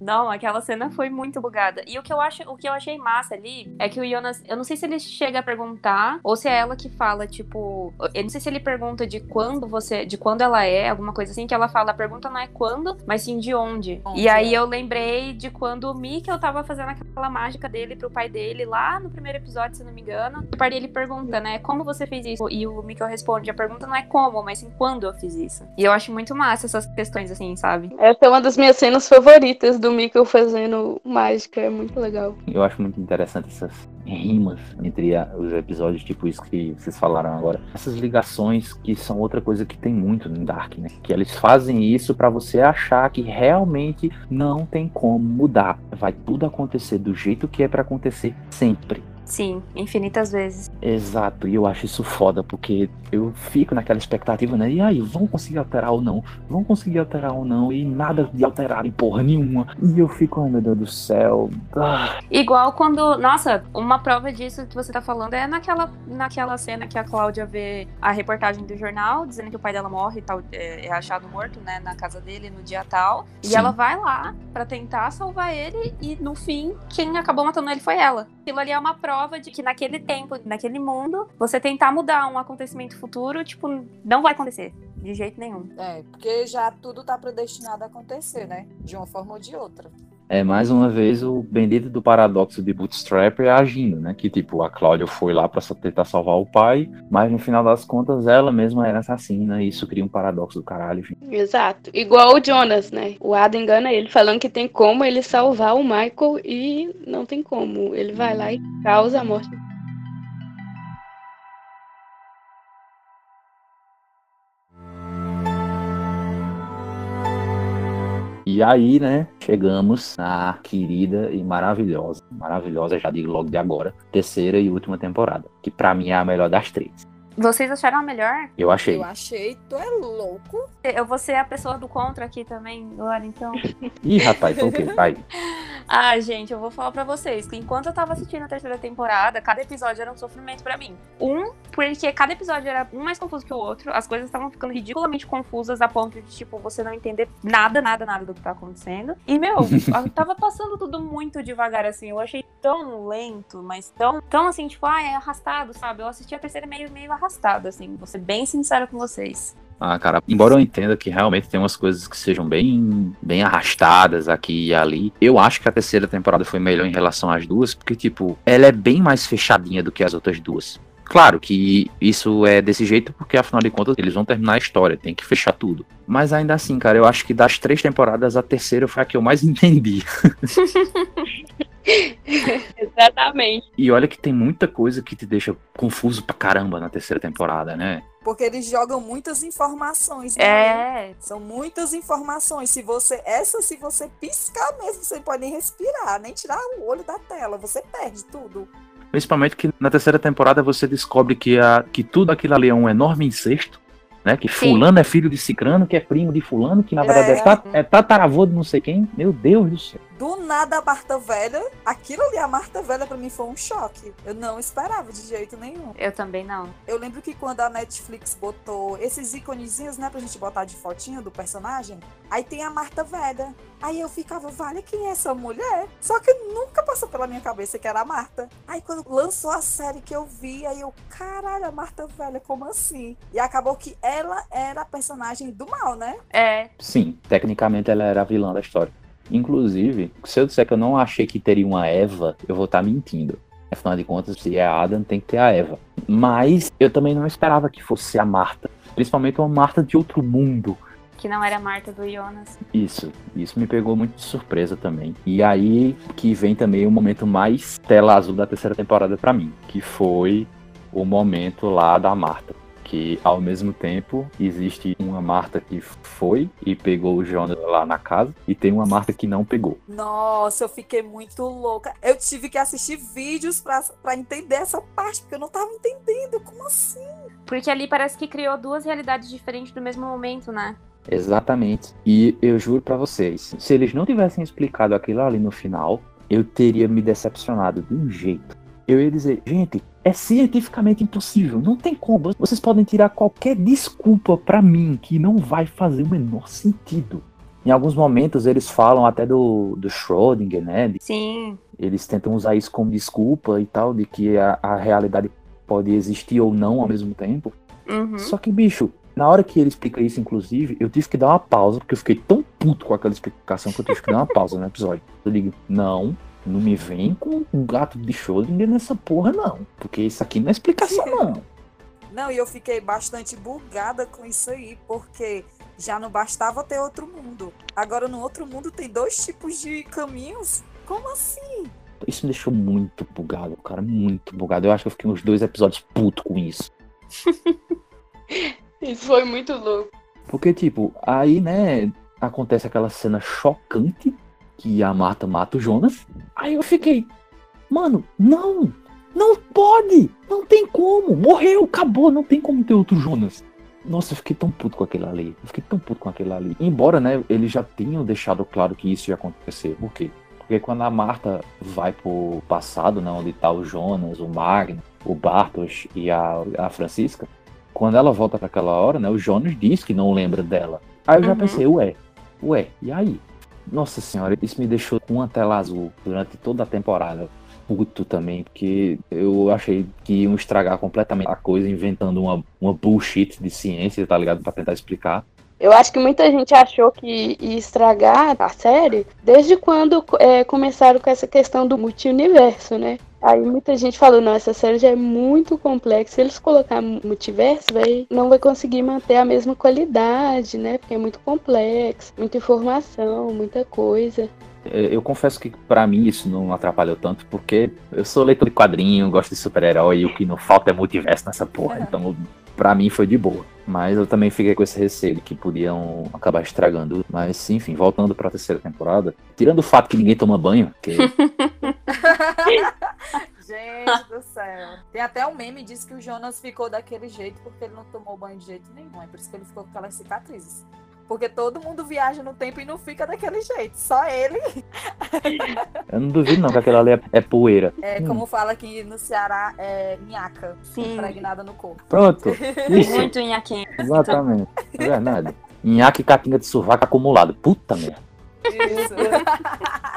Não, aquela cena foi muito bugada. E o que eu acho, o que eu achei massa ali é que o Jonas, eu não sei se ele chega a perguntar ou se é ela que fala, tipo, eu não sei se ele pergunta de quando você, de quando ela é, alguma coisa assim que ela fala, a pergunta não é quando, mas sim de onde. Onde e aí é. eu lembrei de quando o Mikkel tava fazendo aquela mágica dele pro pai dele lá no primeiro episódio, se não me engano. O pai dele pergunta, né, como você fez isso? E o Mikkel responde, a pergunta não é como, mas sim quando eu fiz isso. E eu acho muito massa essas questões assim, sabe? Essa é uma das minhas cenas favoritas do Mikkel fazendo mágica. É muito legal. Eu acho muito interessante essas rimas entre a- os episódios, tipo isso que vocês falaram agora. Essas ligações que são outra coisa que tem muito no Dark, né? Que eles fazem isso pra você achar que realmente não tem como mudar. Vai tudo acontecer do jeito que é pra acontecer sempre. Sim, infinitas vezes. Exato, e eu acho isso foda, porque eu fico naquela expectativa, né? E aí, vão conseguir alterar ou não? Vão conseguir alterar ou não? E nada de alterar em porra nenhuma. E eu fico, ai meu Deus do céu. Ah, Igual quando. Nossa, uma prova disso que você tá falando é naquela, naquela cena que a Cláudia vê a reportagem do jornal dizendo que o pai dela morre e tal, é, é achado morto, né, na casa dele no dia tal. E Sim. ela vai lá pra tentar salvar ele e no fim, quem acabou matando ele foi ela. Aquilo ali é uma prova de que naquele tempo, naquele mundo, você tentar mudar um acontecimento futuro, tipo, não vai acontecer. De jeito nenhum. É, porque já tudo tá predestinado a acontecer, né? De uma forma ou de outra. É mais uma vez o bendito do paradoxo de Bootstrapper agindo, né? Que tipo, a Cláudia foi lá só tentar salvar o pai, mas no final das contas ela mesma era assassina, e isso cria um paradoxo do caralho, gente. Exato. Igual o Jonas, né? O Adam engana ele falando que tem como ele salvar o Michael e não tem como. Ele vai lá e causa a morte. E aí, né, chegamos na querida e maravilhosa, maravilhosa, já digo logo de agora, terceira e última temporada, que pra mim é a melhor das três. Vocês acharam a melhor? Eu achei. Eu achei, tu é louco. Eu vou ser a pessoa do contra aqui também, agora, então. (laughs) Ih, rapaz, então o quê? Vai. Ah, gente, eu vou falar pra vocês que enquanto eu tava assistindo a terceira temporada, cada episódio era um sofrimento pra mim. Um, porque cada episódio era um mais confuso que o outro, as coisas estavam ficando ridiculamente confusas a ponto de, tipo, você não entender nada, nada, nada do que tá acontecendo. E, meu, (laughs) eu tava passando tudo muito devagar, assim, eu achei tão lento, mas tão, tão assim, tipo, ah, é arrastado, sabe? Eu assisti a terceira meio, meio arrastado, assim, vou ser bem sincera com vocês. Ah, cara, embora eu entenda que realmente tem umas coisas que sejam bem, bem arrastadas aqui e ali, eu acho que a terceira temporada foi melhor em relação às duas, porque, tipo, ela é bem mais fechadinha do que as outras duas. Claro que isso é desse jeito porque, afinal de contas, eles vão terminar a história, tem que fechar tudo. Mas ainda assim, cara, eu acho que das três temporadas, a terceira foi a que eu mais (laughs) entendi. (laughs) Exatamente. E olha que tem muita coisa que te deixa confuso pra caramba na terceira temporada, né? Porque eles jogam muitas informações, né? É, São muitas informações. Se você. Essa, se você piscar mesmo, você não pode nem respirar, nem tirar o olho da tela. Você perde tudo. Principalmente que na terceira temporada você descobre que, a, que tudo aquilo ali é um enorme incesto, né? Que Sim. fulano é filho de cicrano, que é primo de fulano, que na verdade é, É. tat- é tataravô de não sei quem. Meu Deus do céu. Do nada a Marta Velha. Aquilo ali, a Marta Velha, pra mim foi um choque. Eu não esperava de jeito nenhum. eu também não. Eu lembro que quando a Netflix botou esses íconezinhos, né, pra gente botar de fotinho do personagem, aí tem a Marta Velha. Aí eu ficava, vale, quem é essa mulher? Só que nunca passou pela minha cabeça que era a Marta. Aí quando lançou a série que eu vi, aí eu, caralho, a Marta Velha, como assim? E acabou que ela era a personagem do mal, né? É, Sim, tecnicamente ela era a vilã da história. Inclusive, se eu disser que eu não achei que teria uma Eva, eu vou estar mentindo. Afinal de contas, se é Adam, tem que ter a Eva. Mas eu também não esperava que fosse a Marta. Principalmente uma Marta de outro mundo. Que não era a Marta do Jonas. Isso, isso me pegou muito de surpresa também. E aí que vem também o momento mais tela azul da terceira temporada pra mim, que foi o momento lá da Marta. Que ao mesmo tempo existe uma Marta que foi e pegou o Jonas lá na casa, e tem uma Marta que não pegou. Nossa, eu fiquei muito louca. Eu tive que assistir vídeos pra, pra entender essa parte, porque eu não tava entendendo. Como assim? Porque ali parece que criou duas realidades diferentes do mesmo momento, né? Exatamente. E eu juro pra vocês, se eles não tivessem explicado aquilo ali no final, eu teria me decepcionado de um jeito. Eu ia dizer, gente, é cientificamente impossível, não tem como. Vocês podem tirar qualquer desculpa pra mim que não vai fazer o menor sentido. Em alguns momentos eles falam até do, do Schrödinger, né? Sim. Eles tentam usar isso como desculpa e tal, de que a, a realidade pode existir ou não ao mesmo tempo. Uhum. Só que, bicho, na hora que ele explica isso, inclusive, eu tive que dar uma pausa, porque eu fiquei tão puto com aquela explicação que eu tive que dar uma pausa no episódio. Eu digo, não, não me vem com um gato de Schrödinger nessa porra, não. Porque isso aqui não é explicação, não. (laughs) Não, e eu fiquei bastante bugada com isso aí, porque já não bastava ter outro mundo. Agora no outro mundo tem dois tipos de caminhos. Como assim? Isso me deixou muito bugado, cara, muito bugado. Eu acho que eu fiquei uns dois episódios puto com isso. (laughs) Isso foi muito louco. Porque, tipo, aí, né, acontece aquela cena chocante que a Marta mata o Jonas. Aí eu fiquei, mano, não, não pode, não tem como, morreu, acabou, não tem como ter outro Jonas. Nossa, eu fiquei tão puto com aquele ali. Eu fiquei tão puto com aquele ali. Embora, né, eles já tinham deixado claro que isso ia acontecer. Por quê? Porque quando a Marta vai pro passado, né, onde tá o Jonas, o Magno, o Bartos e a, a Francisca, quando ela volta para aquela hora, né, o Jonas diz que não lembra dela. Aí eu já Uhum. pensei, ué, ué, e aí? Nossa senhora, isso me deixou com uma tela azul durante toda a temporada. Puto também, porque eu achei que iam estragar completamente a coisa, inventando uma, uma bullshit de ciência, tá ligado? Pra tentar explicar. Eu acho que muita gente achou que ia estragar a série desde quando é, começaram com essa questão do multiverso, né? Aí muita gente falou, não, essa série já é muito complexa. Se eles colocarem multiverso, vai, não vai conseguir manter a mesma qualidade, né? Porque é muito complexo, muita informação, muita coisa. É, Eu confesso que pra mim isso não atrapalhou tanto, porque eu sou leitor de quadrinho, gosto de super-herói, e o que não falta é multiverso nessa porra. Então, pra mim foi de boa. Mas eu também fiquei com esse receio de que podiam acabar estragando. Mas, enfim, voltando pra terceira temporada, tirando o fato que ninguém toma banho, que (laughs) Gente do céu. Tem até um meme que diz que o Jonas ficou daquele jeito porque ele não tomou banho de jeito nenhum. É por isso que ele ficou com aquelas cicatrizes. Porque todo mundo viaja no tempo e não fica daquele jeito. Só ele. (laughs) eu não duvido não que aquela ali é, é poeira. É, Hum. como fala aqui no Ceará, é minhaca. Sim. Impregnada no corpo. Pronto. (laughs) Isso. Muito nhaquinho. Exatamente. É verdade. Nhaque e catinga de sovaco acumulado. Puta merda. Isso. (laughs)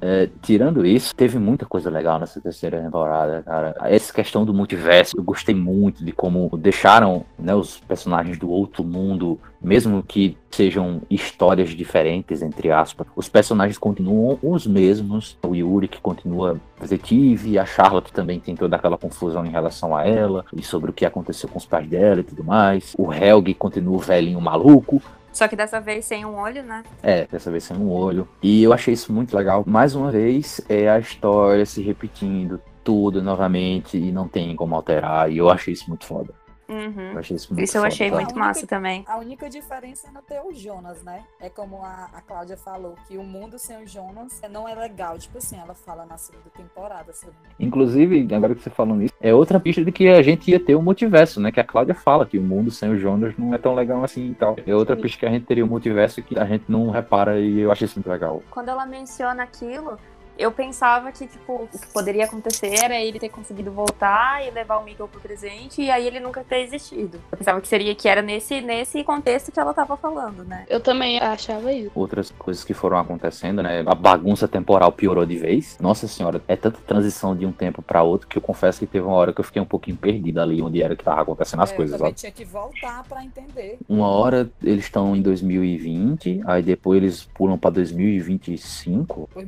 É, tirando isso, teve muita coisa legal nessa terceira temporada, cara. Essa questão do multiverso, eu gostei muito de como deixaram né, os personagens do outro mundo, mesmo que sejam histórias diferentes, entre aspas, os personagens continuam os mesmos. O Yuri que continua detetive, a Charlotte também tem toda aquela confusão em relação a ela e sobre o que aconteceu com os pais dela e tudo mais. O Helg continua o velhinho maluco. Só que dessa vez sem um olho, né? É, dessa vez sem um olho. E eu achei isso muito legal. Mais uma vez, é a história se repetindo tudo novamente e não tem como alterar. E eu achei isso muito foda. Uhum. Eu achei isso muito Isso eu achei muito massa também. A única diferença é não ter o Jonas, né? É como a, a Cláudia falou, que o mundo sem o Jonas não é legal. Tipo assim, ela fala na segunda temporada. engano. Inclusive, agora que você falando isso, é outra pista de que a gente ia ter o multiverso, né? Que a Cláudia fala que o mundo sem o Jonas não é tão legal assim e tal. É outra pista que a gente teria o multiverso que a gente não repara e eu achei isso muito legal. Quando ela menciona aquilo, eu pensava que, tipo, o que poderia acontecer era ele ter conseguido voltar e levar o Miguel pro presente e aí ele nunca ter existido. Eu pensava que seria que era nesse, nesse contexto que ela tava falando, né? Eu também achava isso. Outras coisas que foram acontecendo, né? A bagunça temporal piorou de vez. Nossa senhora, é tanta transição de um tempo pra outro que eu confesso que teve uma hora que eu fiquei um pouquinho perdido ali onde era que tava acontecendo as É, coisas, eu também sabe? tinha que voltar pra entender. Uma hora eles estão em 2020, aí depois eles pulam pra 2025. Foi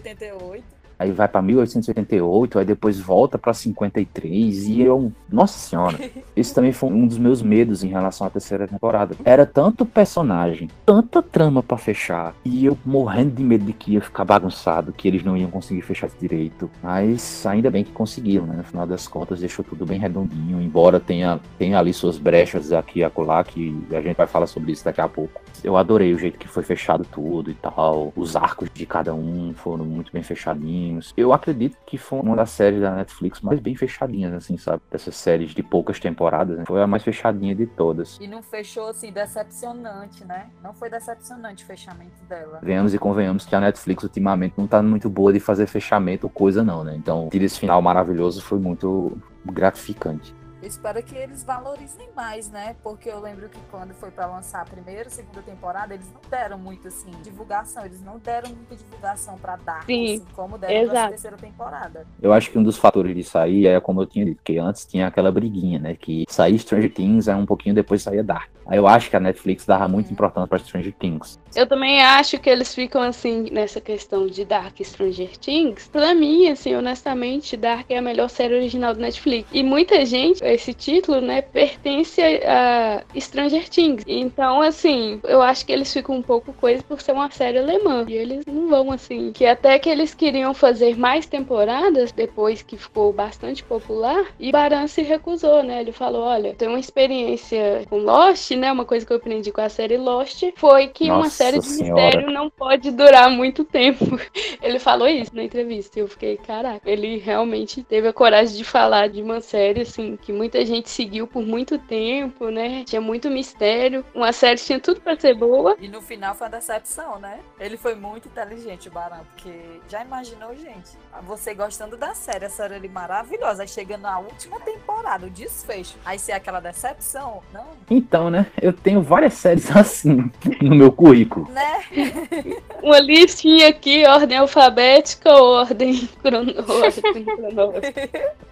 1888. Aí vai pra 1888, aí depois volta pra 53, e eu. Nossa senhora. (laughs) Esse também foi um dos meus medos em relação à terceira temporada. Era tanto personagem, tanta trama pra fechar, e eu morrendo de medo de que ia ficar bagunçado, que eles não iam conseguir fechar direito. Mas ainda bem que conseguiram, né? No final das contas, deixou tudo bem redondinho, embora tenha, tenha ali suas brechas aqui e acolá, que a gente vai falar sobre isso daqui a pouco. Eu adorei o jeito que foi fechado tudo e tal. Os arcos de cada um foram muito bem fechadinhos. Eu acredito que foi uma das séries da Netflix mais bem fechadinhas, assim, sabe? Dessas séries de poucas temporadas, né? Foi a mais fechadinha de todas. E não fechou assim, decepcionante, né? Não foi decepcionante o fechamento dela. Venhamos e convenhamos que a Netflix ultimamente não tá muito boa de fazer fechamento ou coisa, não, né? Então, ter esse final maravilhoso foi muito gratificante. Espero que eles valorizem mais, né? Porque eu lembro que quando foi pra lançar a primeira, segunda temporada, eles não deram muito assim divulgação, eles não deram muita divulgação pra dar, Sim, assim, como deram exato. na terceira temporada. Eu acho que um dos fatores disso aí é como eu tinha dito, que antes tinha aquela briguinha, né? Que sair Stranger Things é um pouquinho depois saía Dark. Aí eu acho que a Netflix dava muita importância pra Stranger Things. Eu também acho que eles ficam assim nessa questão de Dark e Stranger Things. Pra mim, assim, honestamente, Dark é a melhor série original do Netflix. E muita gente, esse título, né, pertence a Stranger Things. Então, assim, eu acho que eles ficam um pouco coisa por ser uma série alemã. E eles não vão assim. Que até que eles queriam fazer mais temporadas depois que ficou bastante popular. E Baran se recusou, né? Ele falou: olha, tem uma experiência com Lost, né? Uma coisa que eu aprendi com a série Lost foi que uma Nossa série de Senhora. mistério não pode durar muito tempo. (laughs) Ele falou isso na entrevista. E eu fiquei, caraca, ele realmente teve a coragem de falar de uma série, assim, que muita gente seguiu por muito tempo, né? Tinha muito mistério. Uma série tinha tudo pra ser boa. E no final foi a decepção, né? Ele foi muito inteligente, o Barão, porque já imaginou, gente? Você gostando da série, a série ali maravilhosa, aí chega na última temporada, o desfecho. Aí ser aquela decepção, não, Então, né? Eu tenho várias séries assim no meu currículo. né? (laughs) Uma listinha aqui, ordem alfabética ou ordem (laughs) cronológica.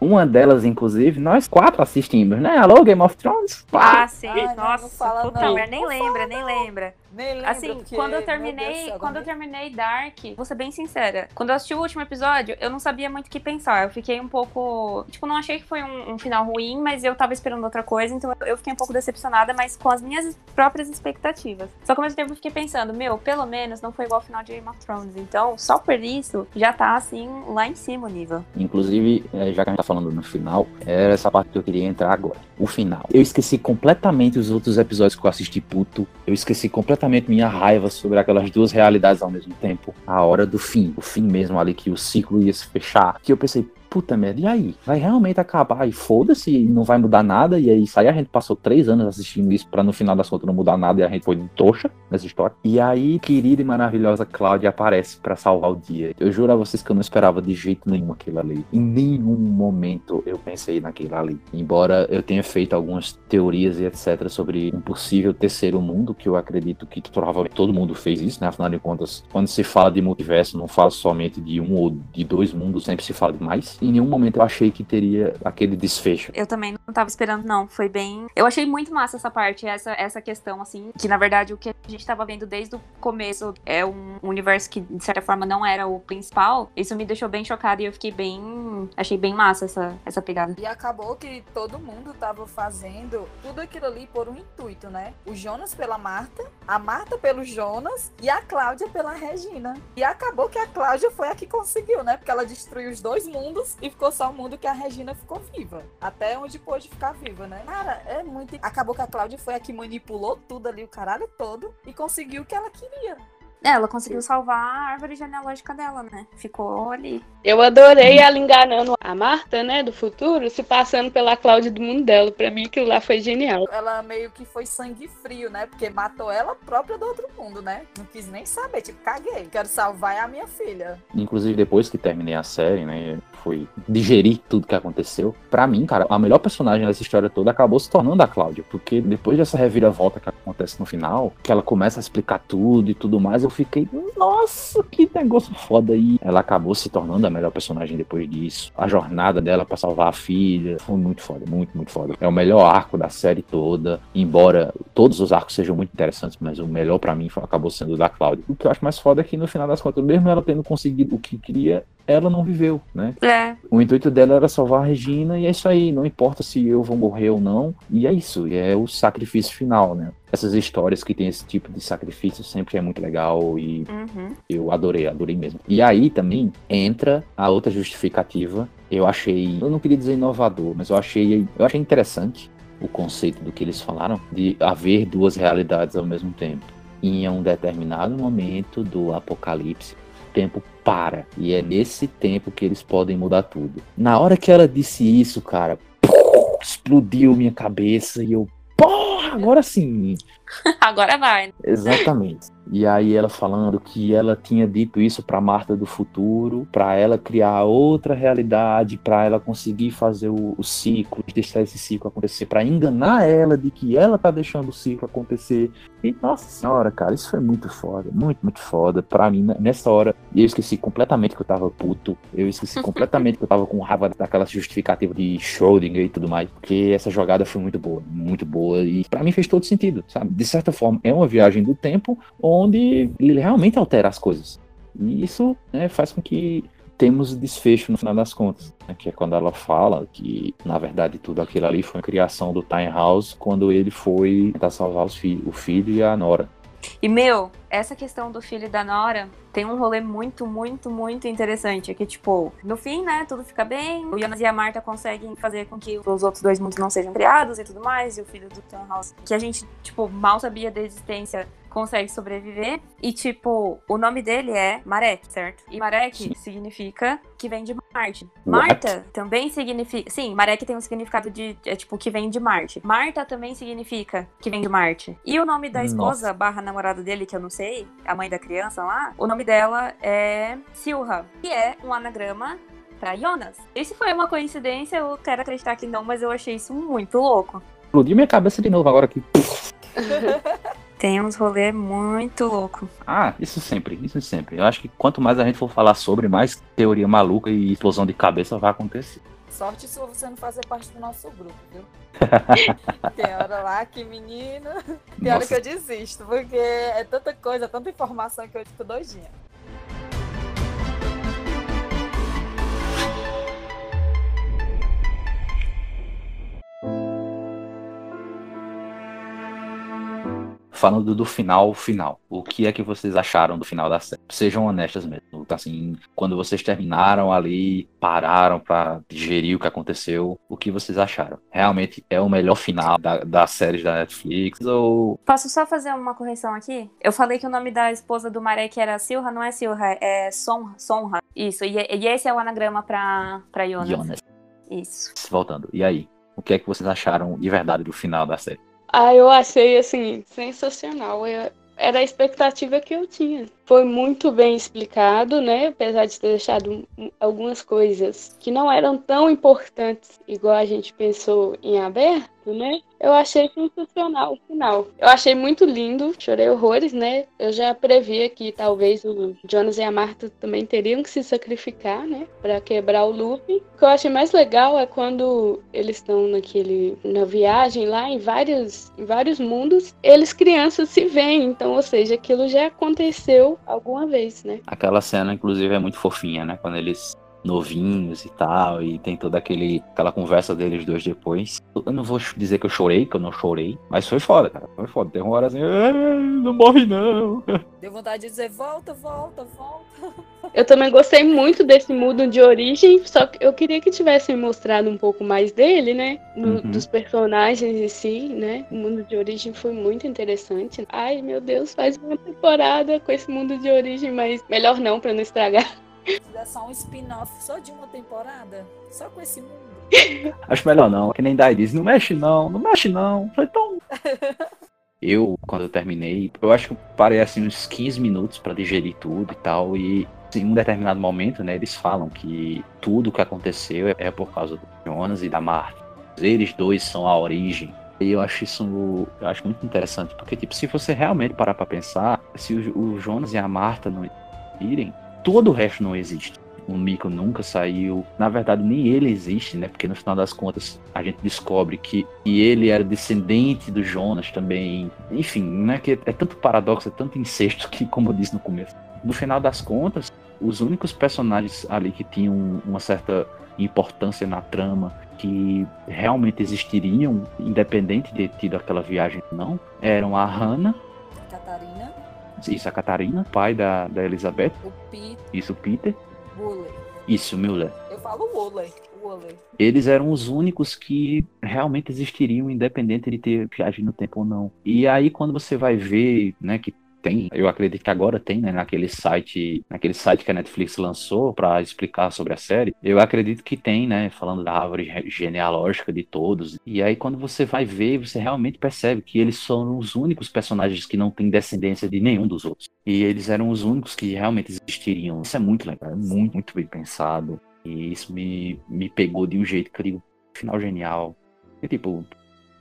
Uma delas, inclusive, nós quatro assistimos, né? Alô, Game of Thrones? Ah, sim. Ai, Nossa, não fala puta não. merda, nem lembra, nem lembra. Nem lembro, Assim, quando eu Deus terminei, céu, quando eu agora- terminei Dark, vou ser bem sincera, quando eu assisti o último episódio, eu não sabia muito o que pensar. Eu fiquei um pouco, tipo, não achei que foi um, um final ruim, mas eu tava esperando outra coisa, então eu- eu fiquei um pouco decepcionada, mas com as minhas próprias expectativas. Só que ao mesmo tempo eu fiquei pensando, meu, pelo menos não foi igual ao final de Game of Thrones. Então, só por isso já tá assim lá em cima o nível. Inclusive, eh, já que a gente tá falando no final, era essa parte que eu queria entrar agora. O final. Eu esqueci completamente os outros episódios que eu assisti puto. Eu esqueci completamente minha raiva sobre aquelas duas realidades ao mesmo tempo. A hora do fim. O fim mesmo ali, que o ciclo ia se fechar. Que eu pensei, puta merda, e aí? Vai realmente acabar e foda-se, não vai mudar nada. E aí, isso aí a gente passou três anos assistindo isso pra no final das contas não mudar nada e a gente foi de trouxa nessa história. E aí, querida e maravilhosa Cláudia aparece pra salvar o dia. Eu juro a vocês que eu não esperava de jeito nenhum aquilo ali. Em nenhum momento eu pensei naquilo ali. Embora eu tenha feito algumas teorias e etc sobre um possível terceiro mundo, que eu acredito que provavelmente todo mundo fez isso, né? Afinal de contas, quando se fala de multiverso, não fala somente de um ou de dois mundos, sempre se fala de mais. Em nenhum momento eu achei que teria aquele desfecho. Eu também não tava esperando, não. Foi bem. Eu achei muito massa essa parte, essa, essa questão, assim. Que na verdade o que a gente tava vendo desde o começo é um universo que, de certa forma, não era o principal. Isso me deixou bem chocada e eu fiquei bem. Achei bem massa essa, essa pegada. E acabou que todo mundo tava fazendo tudo aquilo ali por um intuito, né? O Jonas pela Marta, a Marta pelo Jonas e a Cláudia pela Regina. E acabou que a Cláudia foi a que conseguiu, né? Porque ela destruiu os dois mundos e ficou só o mundo que a Regina ficou viva. Até onde pôde ficar viva, né? Cara, é muito. Acabou que a Cláudia foi a que manipulou tudo ali, o caralho todo, e conseguiu o que ela queria. É, ela conseguiu salvar a árvore genealógica dela, né? Ficou ali. Eu adorei ela enganando a Marta, né, do futuro, se passando pela Cláudia do mundo dela. Pra mim, aquilo lá foi genial. Ela meio que foi sangue frio, né? Porque matou ela própria do outro mundo, né? Não quis nem saber, tipo, caguei. Quero salvar a minha filha. Inclusive, depois que terminei a série, né? Foi digerir tudo que aconteceu. Pra mim, cara, a melhor personagem dessa história toda acabou se tornando a Cláudia. Porque depois dessa reviravolta que acontece no final, que ela começa a explicar tudo e tudo mais, eu fiquei, nossa, que negócio foda aí. Ela acabou se tornando a melhor personagem depois disso. A jornada dela pra salvar a filha foi muito foda, muito, muito foda. É o melhor arco da série toda. Embora todos os arcos sejam muito interessantes, mas o melhor pra mim foi- acabou sendo o da Cláudia. O que eu acho mais foda é que no final das contas, mesmo ela tendo conseguido o que queria, ela não viveu, né? É. O intuito dela era salvar a Regina e é isso aí, não importa se eu vou morrer ou não. E é isso, e é o sacrifício final, né? Essas histórias que tem esse tipo de sacrifício sempre é muito legal e Uhum. eu adorei, adorei mesmo. E aí também entra a outra justificativa. Eu achei, eu não queria dizer inovador, mas eu achei, eu achei interessante o conceito do que eles falaram de haver duas realidades ao mesmo tempo. Em um determinado momento do apocalipse, tempo para e é nesse tempo que eles podem mudar tudo. Na hora que ela disse isso, cara, explodiu minha cabeça e eu, porra, agora sim. (laughs) Agora vai. Exatamente. E aí ela falando que ela tinha dito isso para Marta do futuro, para ela criar outra realidade, para ela conseguir fazer o, o ciclo, deixar esse ciclo acontecer, para enganar ela de que ela tá deixando o ciclo acontecer. E nossa senhora, cara, isso foi muito foda, muito, muito foda. Para mim, né, nessa hora, eu esqueci completamente que eu tava puto, eu esqueci (laughs) completamente que eu tava com raiva daquela justificativa de Schrödinger e tudo mais, porque essa jogada foi muito boa, muito boa e para mim fez todo sentido, sabe? De certa forma, é uma viagem do tempo onde ele realmente altera as coisas. E isso né, faz com que temos desfecho no final das contas, né, que é quando ela fala que, na verdade, tudo aquilo ali foi a criação do Time House quando ele foi tentar salvar fi o filho e a Nora. E, meu, essa questão do filho e da Nora tem um rolê muito, muito, muito interessante. É que, tipo, no fim, né, tudo fica bem. O Jonas e a Marta conseguem fazer com que os outros dois mundos não sejam criados e tudo mais. E o filho do Townhouse, que a gente, tipo, mal sabia da existência, consegue sobreviver. E, tipo, o nome dele é Marek, certo? E Marek significa que vem de Marte. Marta também significa. Sim, Marek tem um significado de. É tipo, que vem de Marte. Marta também significa que vem de Marte. E o nome da Nossa. esposa barra namorada dele, que eu não sei, a mãe da criança lá, o nome dela é Silha, que é um anagrama pra Jonas. Isso foi uma coincidência, eu quero acreditar que não, mas eu achei isso muito louco. Explodiu minha cabeça de novo agora aqui. (laughs) Tem uns rolê muito louco. Ah, isso sempre, isso sempre. Eu acho que quanto mais a gente for falar sobre, mais teoria maluca e explosão de cabeça vai acontecer. Sorte se você não fazer parte do nosso grupo, viu? (laughs) Tem hora lá que, menino, tem hora Nossa. que eu desisto, porque é tanta coisa, tanta informação que eu fico doidinha. Falando do final, final. O que é que vocês acharam do final da série? Sejam honestas mesmo. Assim, quando vocês terminaram ali, pararam pra digerir o que aconteceu, o que vocês acharam? Realmente é o melhor final da, das séries da Netflix? Ou. Posso só fazer uma correção aqui? Eu falei que o nome da esposa do Marek era Silha, não é Silha, é Sonra. Sonra. Isso, e, e esse é o anagrama pra, pra Jonas. Jonas? Isso. Voltando. E aí? O que é que vocês acharam de verdade do final da série? Ah, eu achei assim, sensacional. Eu- era a expectativa que eu tinha. Foi muito bem explicado, né? Apesar de ter deixado um- algumas coisas que não eram tão importantes, igual a gente pensou em aberto, né? Eu achei sensacional o final. Eu achei muito lindo, chorei horrores, né? Eu já previa que talvez o Jonas e a Marta também teriam que se sacrificar, né? Pra quebrar o loop. O que eu achei mais legal é quando eles estão naquele na viagem lá em vários em vários mundos, eles crianças se veem, então, ou seja, aquilo já aconteceu alguma vez, né? Aquela cena, inclusive, é muito fofinha, né? Quando eles novinhos e tal, e tem toda aquele, aquela conversa deles dois depois. Eu não vou dizer que eu chorei, que eu não chorei, mas foi foda, cara. Foi foda. Tem uma hora assim, "Ah, não morre não. (laughs) Deu vontade de dizer, volta, volta, volta. Eu também gostei muito desse mundo de origem, só que eu queria que tivessem mostrado um pouco mais dele, né? No- Uhum. Dos personagens em si, né? O mundo de origem foi muito interessante. Ai, meu Deus, faz uma temporada com esse mundo de origem, mas melhor não, pra não estragar. (laughs) Der só um spin-off só de uma temporada, só com esse mundo. (laughs) Acho melhor não, que nem Dai diz, não mexe não, não mexe não. Então. (laughs) Eu, quando eu terminei, eu acho que eu parei assim uns 15 minutos pra digerir tudo e tal, e em um determinado momento, né, eles falam que tudo que aconteceu é- por causa do Jonas e da Marta. Eles dois são a origem. E eu acho isso, eu acho muito interessante, porque tipo, se você realmente parar pra pensar, se o, o Jonas e a Marta não irem, todo o resto não existe. O Miko nunca saiu. Na verdade, nem ele existe, né? Porque no final das contas a gente descobre que, que ele era descendente do Jonas também. Enfim, né? Que é tanto paradoxo, é tanto incesto que, como eu disse no começo. No final das contas, os únicos personagens ali que tinham uma certa importância na trama, que realmente existiriam, independente de ter tido aquela viagem não, eram a Hannah, isso, a Catarina, pai da, da Elizabeth, o Pete, isso, o Peter, Woolley. isso, Müller. Eu falo Woolley. Woolley. Eles eram os únicos que realmente existiriam, independente de ter viagem no tempo ou não. E aí, quando você vai ver, né, que tem, eu acredito que agora tem, né, naquele site, naquele site que a Netflix lançou para explicar sobre a série. Eu acredito que tem, né, falando da árvore genealógica de todos. E aí quando você vai ver, você realmente percebe que eles são os únicos personagens que não têm descendência de nenhum dos outros. E eles eram os únicos que realmente existiriam. Isso é muito legal, é muito, muito bem pensado. E isso me, me pegou de um jeito que eu digo, final genial. E tipo,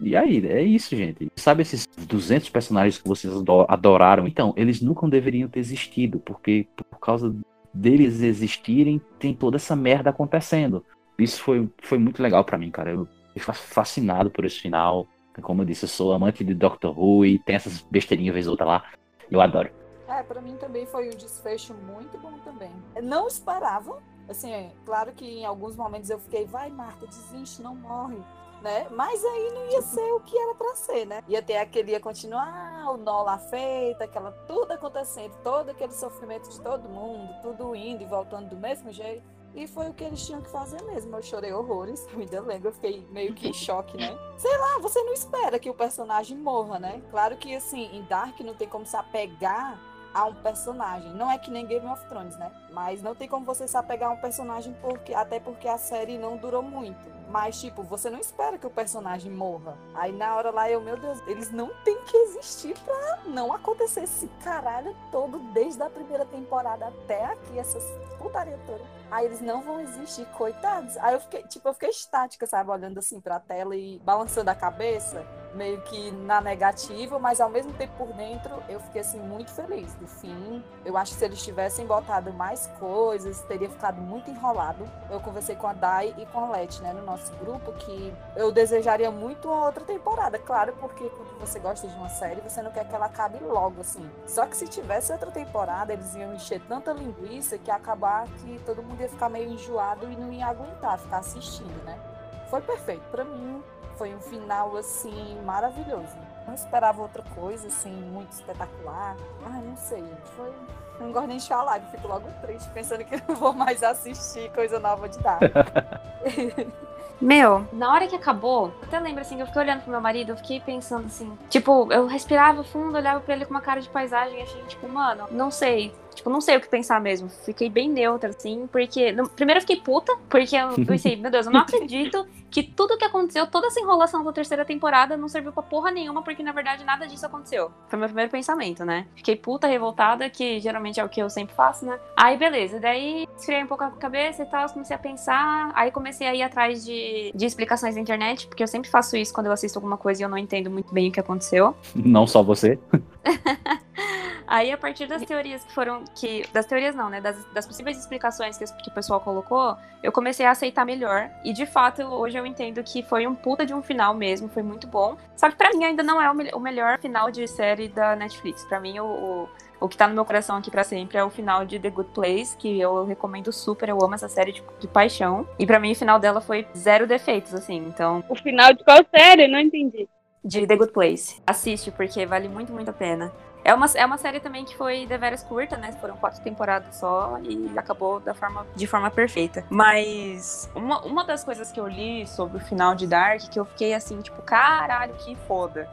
e aí, é isso, gente. Sabe esses 200 personagens que vocês ado- adoraram? Então, eles nunca deveriam ter existido, porque por causa deles existirem, tem toda essa merda acontecendo. Isso foi, foi muito legal pra mim, cara. Eu fa- fascinado por esse final. Como eu disse, eu sou amante de Doctor Who e tem essas besteirinhas vez ou outra lá. Eu adoro. É, pra mim também foi um desfecho muito bom também. Eu não esperava, assim, é, claro que em alguns momentos eu fiquei, vai Marta, desiste, não morre, né? Mas aí não ia ser o que era pra ser, né? Ia ter aquele, ia continuar o nó lá feito, aquela, tudo acontecendo, todo aquele sofrimento de todo mundo, tudo indo e voltando do mesmo jeito. E foi o que eles tinham que fazer mesmo. Eu chorei horrores, eu (laughs) ainda lembro, eu fiquei meio que em choque, né? Sei lá, você não espera que o personagem morra, né? Claro que, assim, em Dark não tem como se apegar a um personagem. Não é que nem Game of Thrones, né? Mas não tem como você se apegar a um personagem porque até porque a série não durou muito. Mas tipo, você não espera que o personagem morra. Aí na hora lá eu, meu Deus, eles não têm que existir pra não acontecer esse caralho todo desde a primeira temporada até aqui essas putaria toda. Aí eles não vão existir, coitados. Aí eu fiquei, tipo, eu fiquei estática, sabe, olhando assim pra tela e balançando a cabeça meio que na negativa, mas ao mesmo tempo por dentro eu fiquei assim muito feliz do fim. Eu acho que se eles tivessem botado mais coisas, teria ficado muito enrolado. Eu conversei com a Dai e com a Let, né, no nosso grupo, que eu desejaria muito uma outra temporada, claro, porque quando você gosta de uma série, você não quer que ela acabe logo assim. Só que se tivesse outra temporada, eles iam encher tanta linguiça que ia acabar que todo mundo ia ficar meio enjoado e não ia aguentar ficar assistindo, né? Foi perfeito para mim. Foi um final, assim, maravilhoso. Não esperava outra coisa, assim, muito espetacular. Ai, não sei. Foi. Não gosto nem de falar, fico logo triste, pensando que não vou mais assistir coisa nova de dar. (laughs) Meu, na hora que acabou, até lembro assim, eu fiquei olhando pro meu marido, eu fiquei pensando assim, tipo, eu respirava fundo, olhava pra ele com uma cara de paisagem e achei, tipo, mano, não sei. Tipo, não sei o que pensar mesmo. Fiquei bem neutra, assim, porque. no- primeiro eu fiquei puta, porque eu (laughs) pensei, meu Deus, eu não acredito que tudo que aconteceu, toda essa enrolação da terceira temporada não serviu pra porra nenhuma, porque na verdade nada disso aconteceu. Foi meu primeiro pensamento, né? Fiquei puta, revoltada, que geralmente é o que eu sempre faço, né? Aí, beleza. Daí, esfriei um pouco a cabeça e tal, comecei a pensar. Aí comecei a ir atrás de, de explicações na internet, porque eu sempre faço isso quando eu assisto alguma coisa e eu não entendo muito bem o que aconteceu. Não só você. (laughs) Aí, a partir das teorias que foram. que Das teorias não, né? Das, das possíveis explicações que, que o pessoal colocou, eu comecei a aceitar melhor. E de fato, hoje eu entendo que foi um puta de um final mesmo, foi muito bom. Só que pra mim ainda não é o, me- o melhor final de série da Netflix. Pra mim, o, o, o que tá no meu coração aqui pra sempre é o final de The Good Place, que eu recomendo super. Eu amo essa série de, de paixão. E pra mim, o final dela foi zero defeitos, assim. Então, O final de qual série? Não entendi. de The Good Place. Assiste, porque vale muito, muito a pena. É uma, é uma série também que foi deveras curta, né? Foram quatro temporadas só e acabou da forma, de forma perfeita. Mas uma, uma das coisas que eu li sobre o final de Dark, que eu fiquei assim, tipo, caralho, que foda.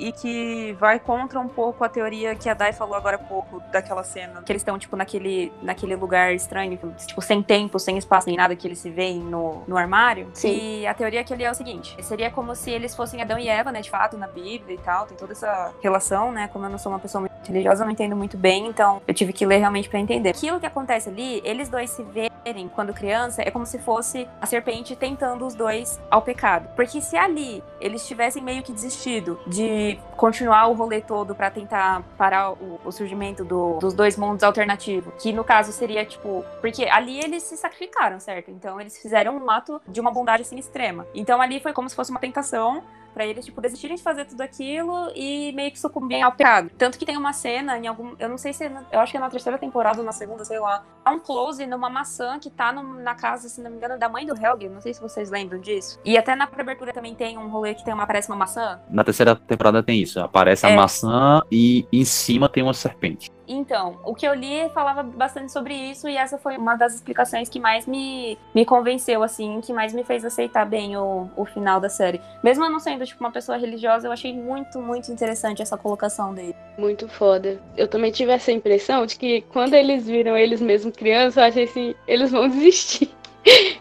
E que vai contra um pouco a teoria que a Dai falou agora há pouco, daquela cena, que eles estão, tipo, naquele, naquele lugar estranho, tipo, sem tempo, sem espaço, nem nada, que eles se veem no, no armário. Sim. E a teoria que eu li é o seguinte: seria como se eles fossem Adão e Eva, né, de fato, na Bíblia e tal, tem toda essa relação, né? Como eu não sou uma pessoa muito religiosa, eu não entendo muito bem, então eu tive que ler realmente pra entender. Aquilo que acontece ali, eles dois se verem quando criança, é como se fosse a serpente tentando os dois ao pecado. Porque se ali eles tivessem meio que desistido de continuar o rolê todo pra tentar parar o, o surgimento do- dos dois mundos alternativos, que no caso seria tipo, porque ali eles se sacrificaram, certo? Então eles fizeram um ato de uma bondade assim extrema. Então ali foi como se fosse uma tentação Pra eles, tipo, desistirem de fazer tudo aquilo e meio que sucumbirem ao pecado. Tanto que tem uma cena em algum. Eu não sei se. é na- Eu acho que é na terceira temporada ou na segunda, sei lá. Há um close numa maçã que tá no- na casa, se não me engano, da mãe do Helge. Não sei se vocês lembram disso. E até na abertura também tem um rolê que tem uma, aparece uma maçã. Na terceira temporada tem isso. Aparece a É. maçã e em cima tem uma serpente. Então, o que eu li falava bastante sobre isso e essa foi uma das explicações que mais me, me convenceu, assim, que mais me fez aceitar bem o, o final da série. Mesmo eu não sendo, tipo, uma pessoa religiosa, eu achei muito, muito interessante essa colocação dele. Muito foda. Eu também tive essa impressão de que quando eles viram eles mesmos crianças, eu achei assim, eles vão desistir.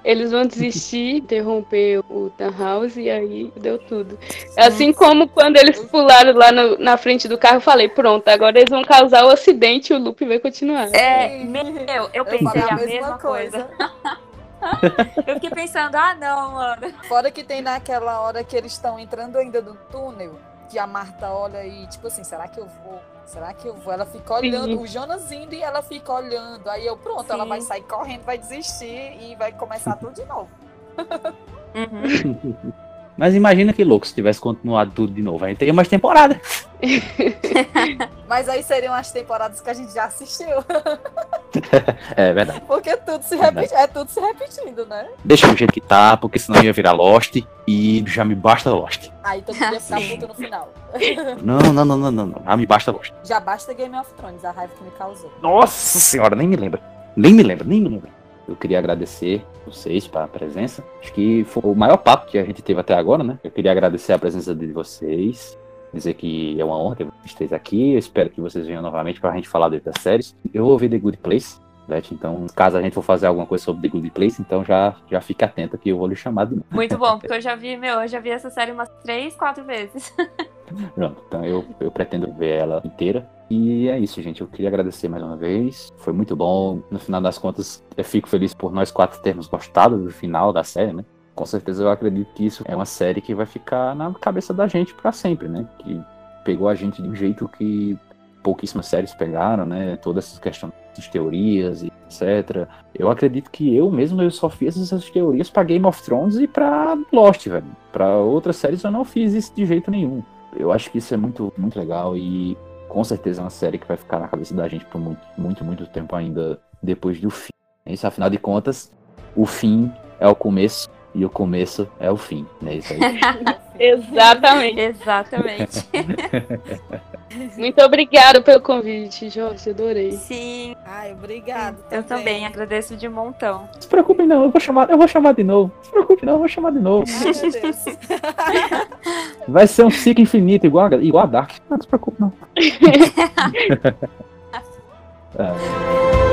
Eles vão desistir, (laughs) interromper o Townhouse e aí deu tudo. Assim como quando eles pularam lá no- na frente do carro, eu falei, pronto, agora eles vão causar o acidente e o loop vai continuar. É, meu, eu Eu pensei falei a, mesma, coisa. (laughs) eu fiquei pensando, ah, não, mano. Fora que tem naquela hora que eles estão entrando ainda no túnel, que a Marta olha e, tipo assim, será que eu vou? Será que eu vou? Ela fica olhando, o Jonas indo e ela fica olhando. Aí eu, pronto, ela Sim. vai sair correndo, vai desistir e vai começar tudo de novo. Uhum. (laughs) Mas imagina que louco se tivesse continuado tudo de novo. A gente teria mais temporada. (laughs) Mas aí seriam as temporadas que a gente já assistiu. (laughs) É verdade. Porque tudo se Verdade. repete, é tudo se repetindo, né? Deixa do jeito que tá, porque senão ia virar Lost. E já me basta Lost. Aí todo mundo ia ficar puto no final. Não, não, não, não, não, não. Já me basta Lost. Já basta Game of Thrones, a raiva que me causou. Nossa senhora, nem me lembra. Nem me lembra, nem me lembra. Eu queria agradecer vocês pela presença. Acho que foi o maior papo que a gente teve até agora, né? Eu queria agradecer a presença de vocês. Dizer que é uma honra ter vocês aqui. Eu espero que vocês venham novamente pra gente falar das séries. Eu vou ver The Good Place, então caso a gente for fazer alguma coisa sobre The Good Place, então já, já fique atenta que eu vou lhe chamar de novo. Muito bom, (laughs) porque eu já vi, meu, eu já vi essa série umas três, quatro vezes. (laughs) Pronto, então eu, eu pretendo ver ela inteira. E é isso, gente. Eu queria agradecer mais uma vez. Foi muito bom. No final das contas, eu fico feliz por nós quatro termos gostado do final da série, né? Com certeza eu acredito que isso é uma série que vai ficar na cabeça da gente pra sempre, né? Que pegou a gente de um jeito que pouquíssimas séries pegaram, né? Todas essas questões de teorias e etc. Eu acredito que eu mesmo eu só fiz essas teorias pra Game of Thrones e pra Lost, velho. Pra outras séries eu não fiz isso de jeito nenhum. Eu acho que isso é muito, muito legal e com certeza é uma série que vai ficar na cabeça da gente por muito, muito, muito tempo ainda depois do fim. Isso, afinal de contas, o fim é o começo e o começo é o fim, né? Isso aí. (laughs) Exatamente. Exatamente. (laughs) Muito obrigada pelo convite, Jorge. Adorei. Sim, Ai, obrigado. eu também agradeço de montão. Não se preocupe não, eu vou chamar, eu vou chamar de novo. Não se preocupe não, eu vou chamar de novo. Ai, meu Deus. (laughs) Vai ser um ciclo infinito igual a, igual a Dark. Não, não se preocupe não. (laughs) (laughs) É.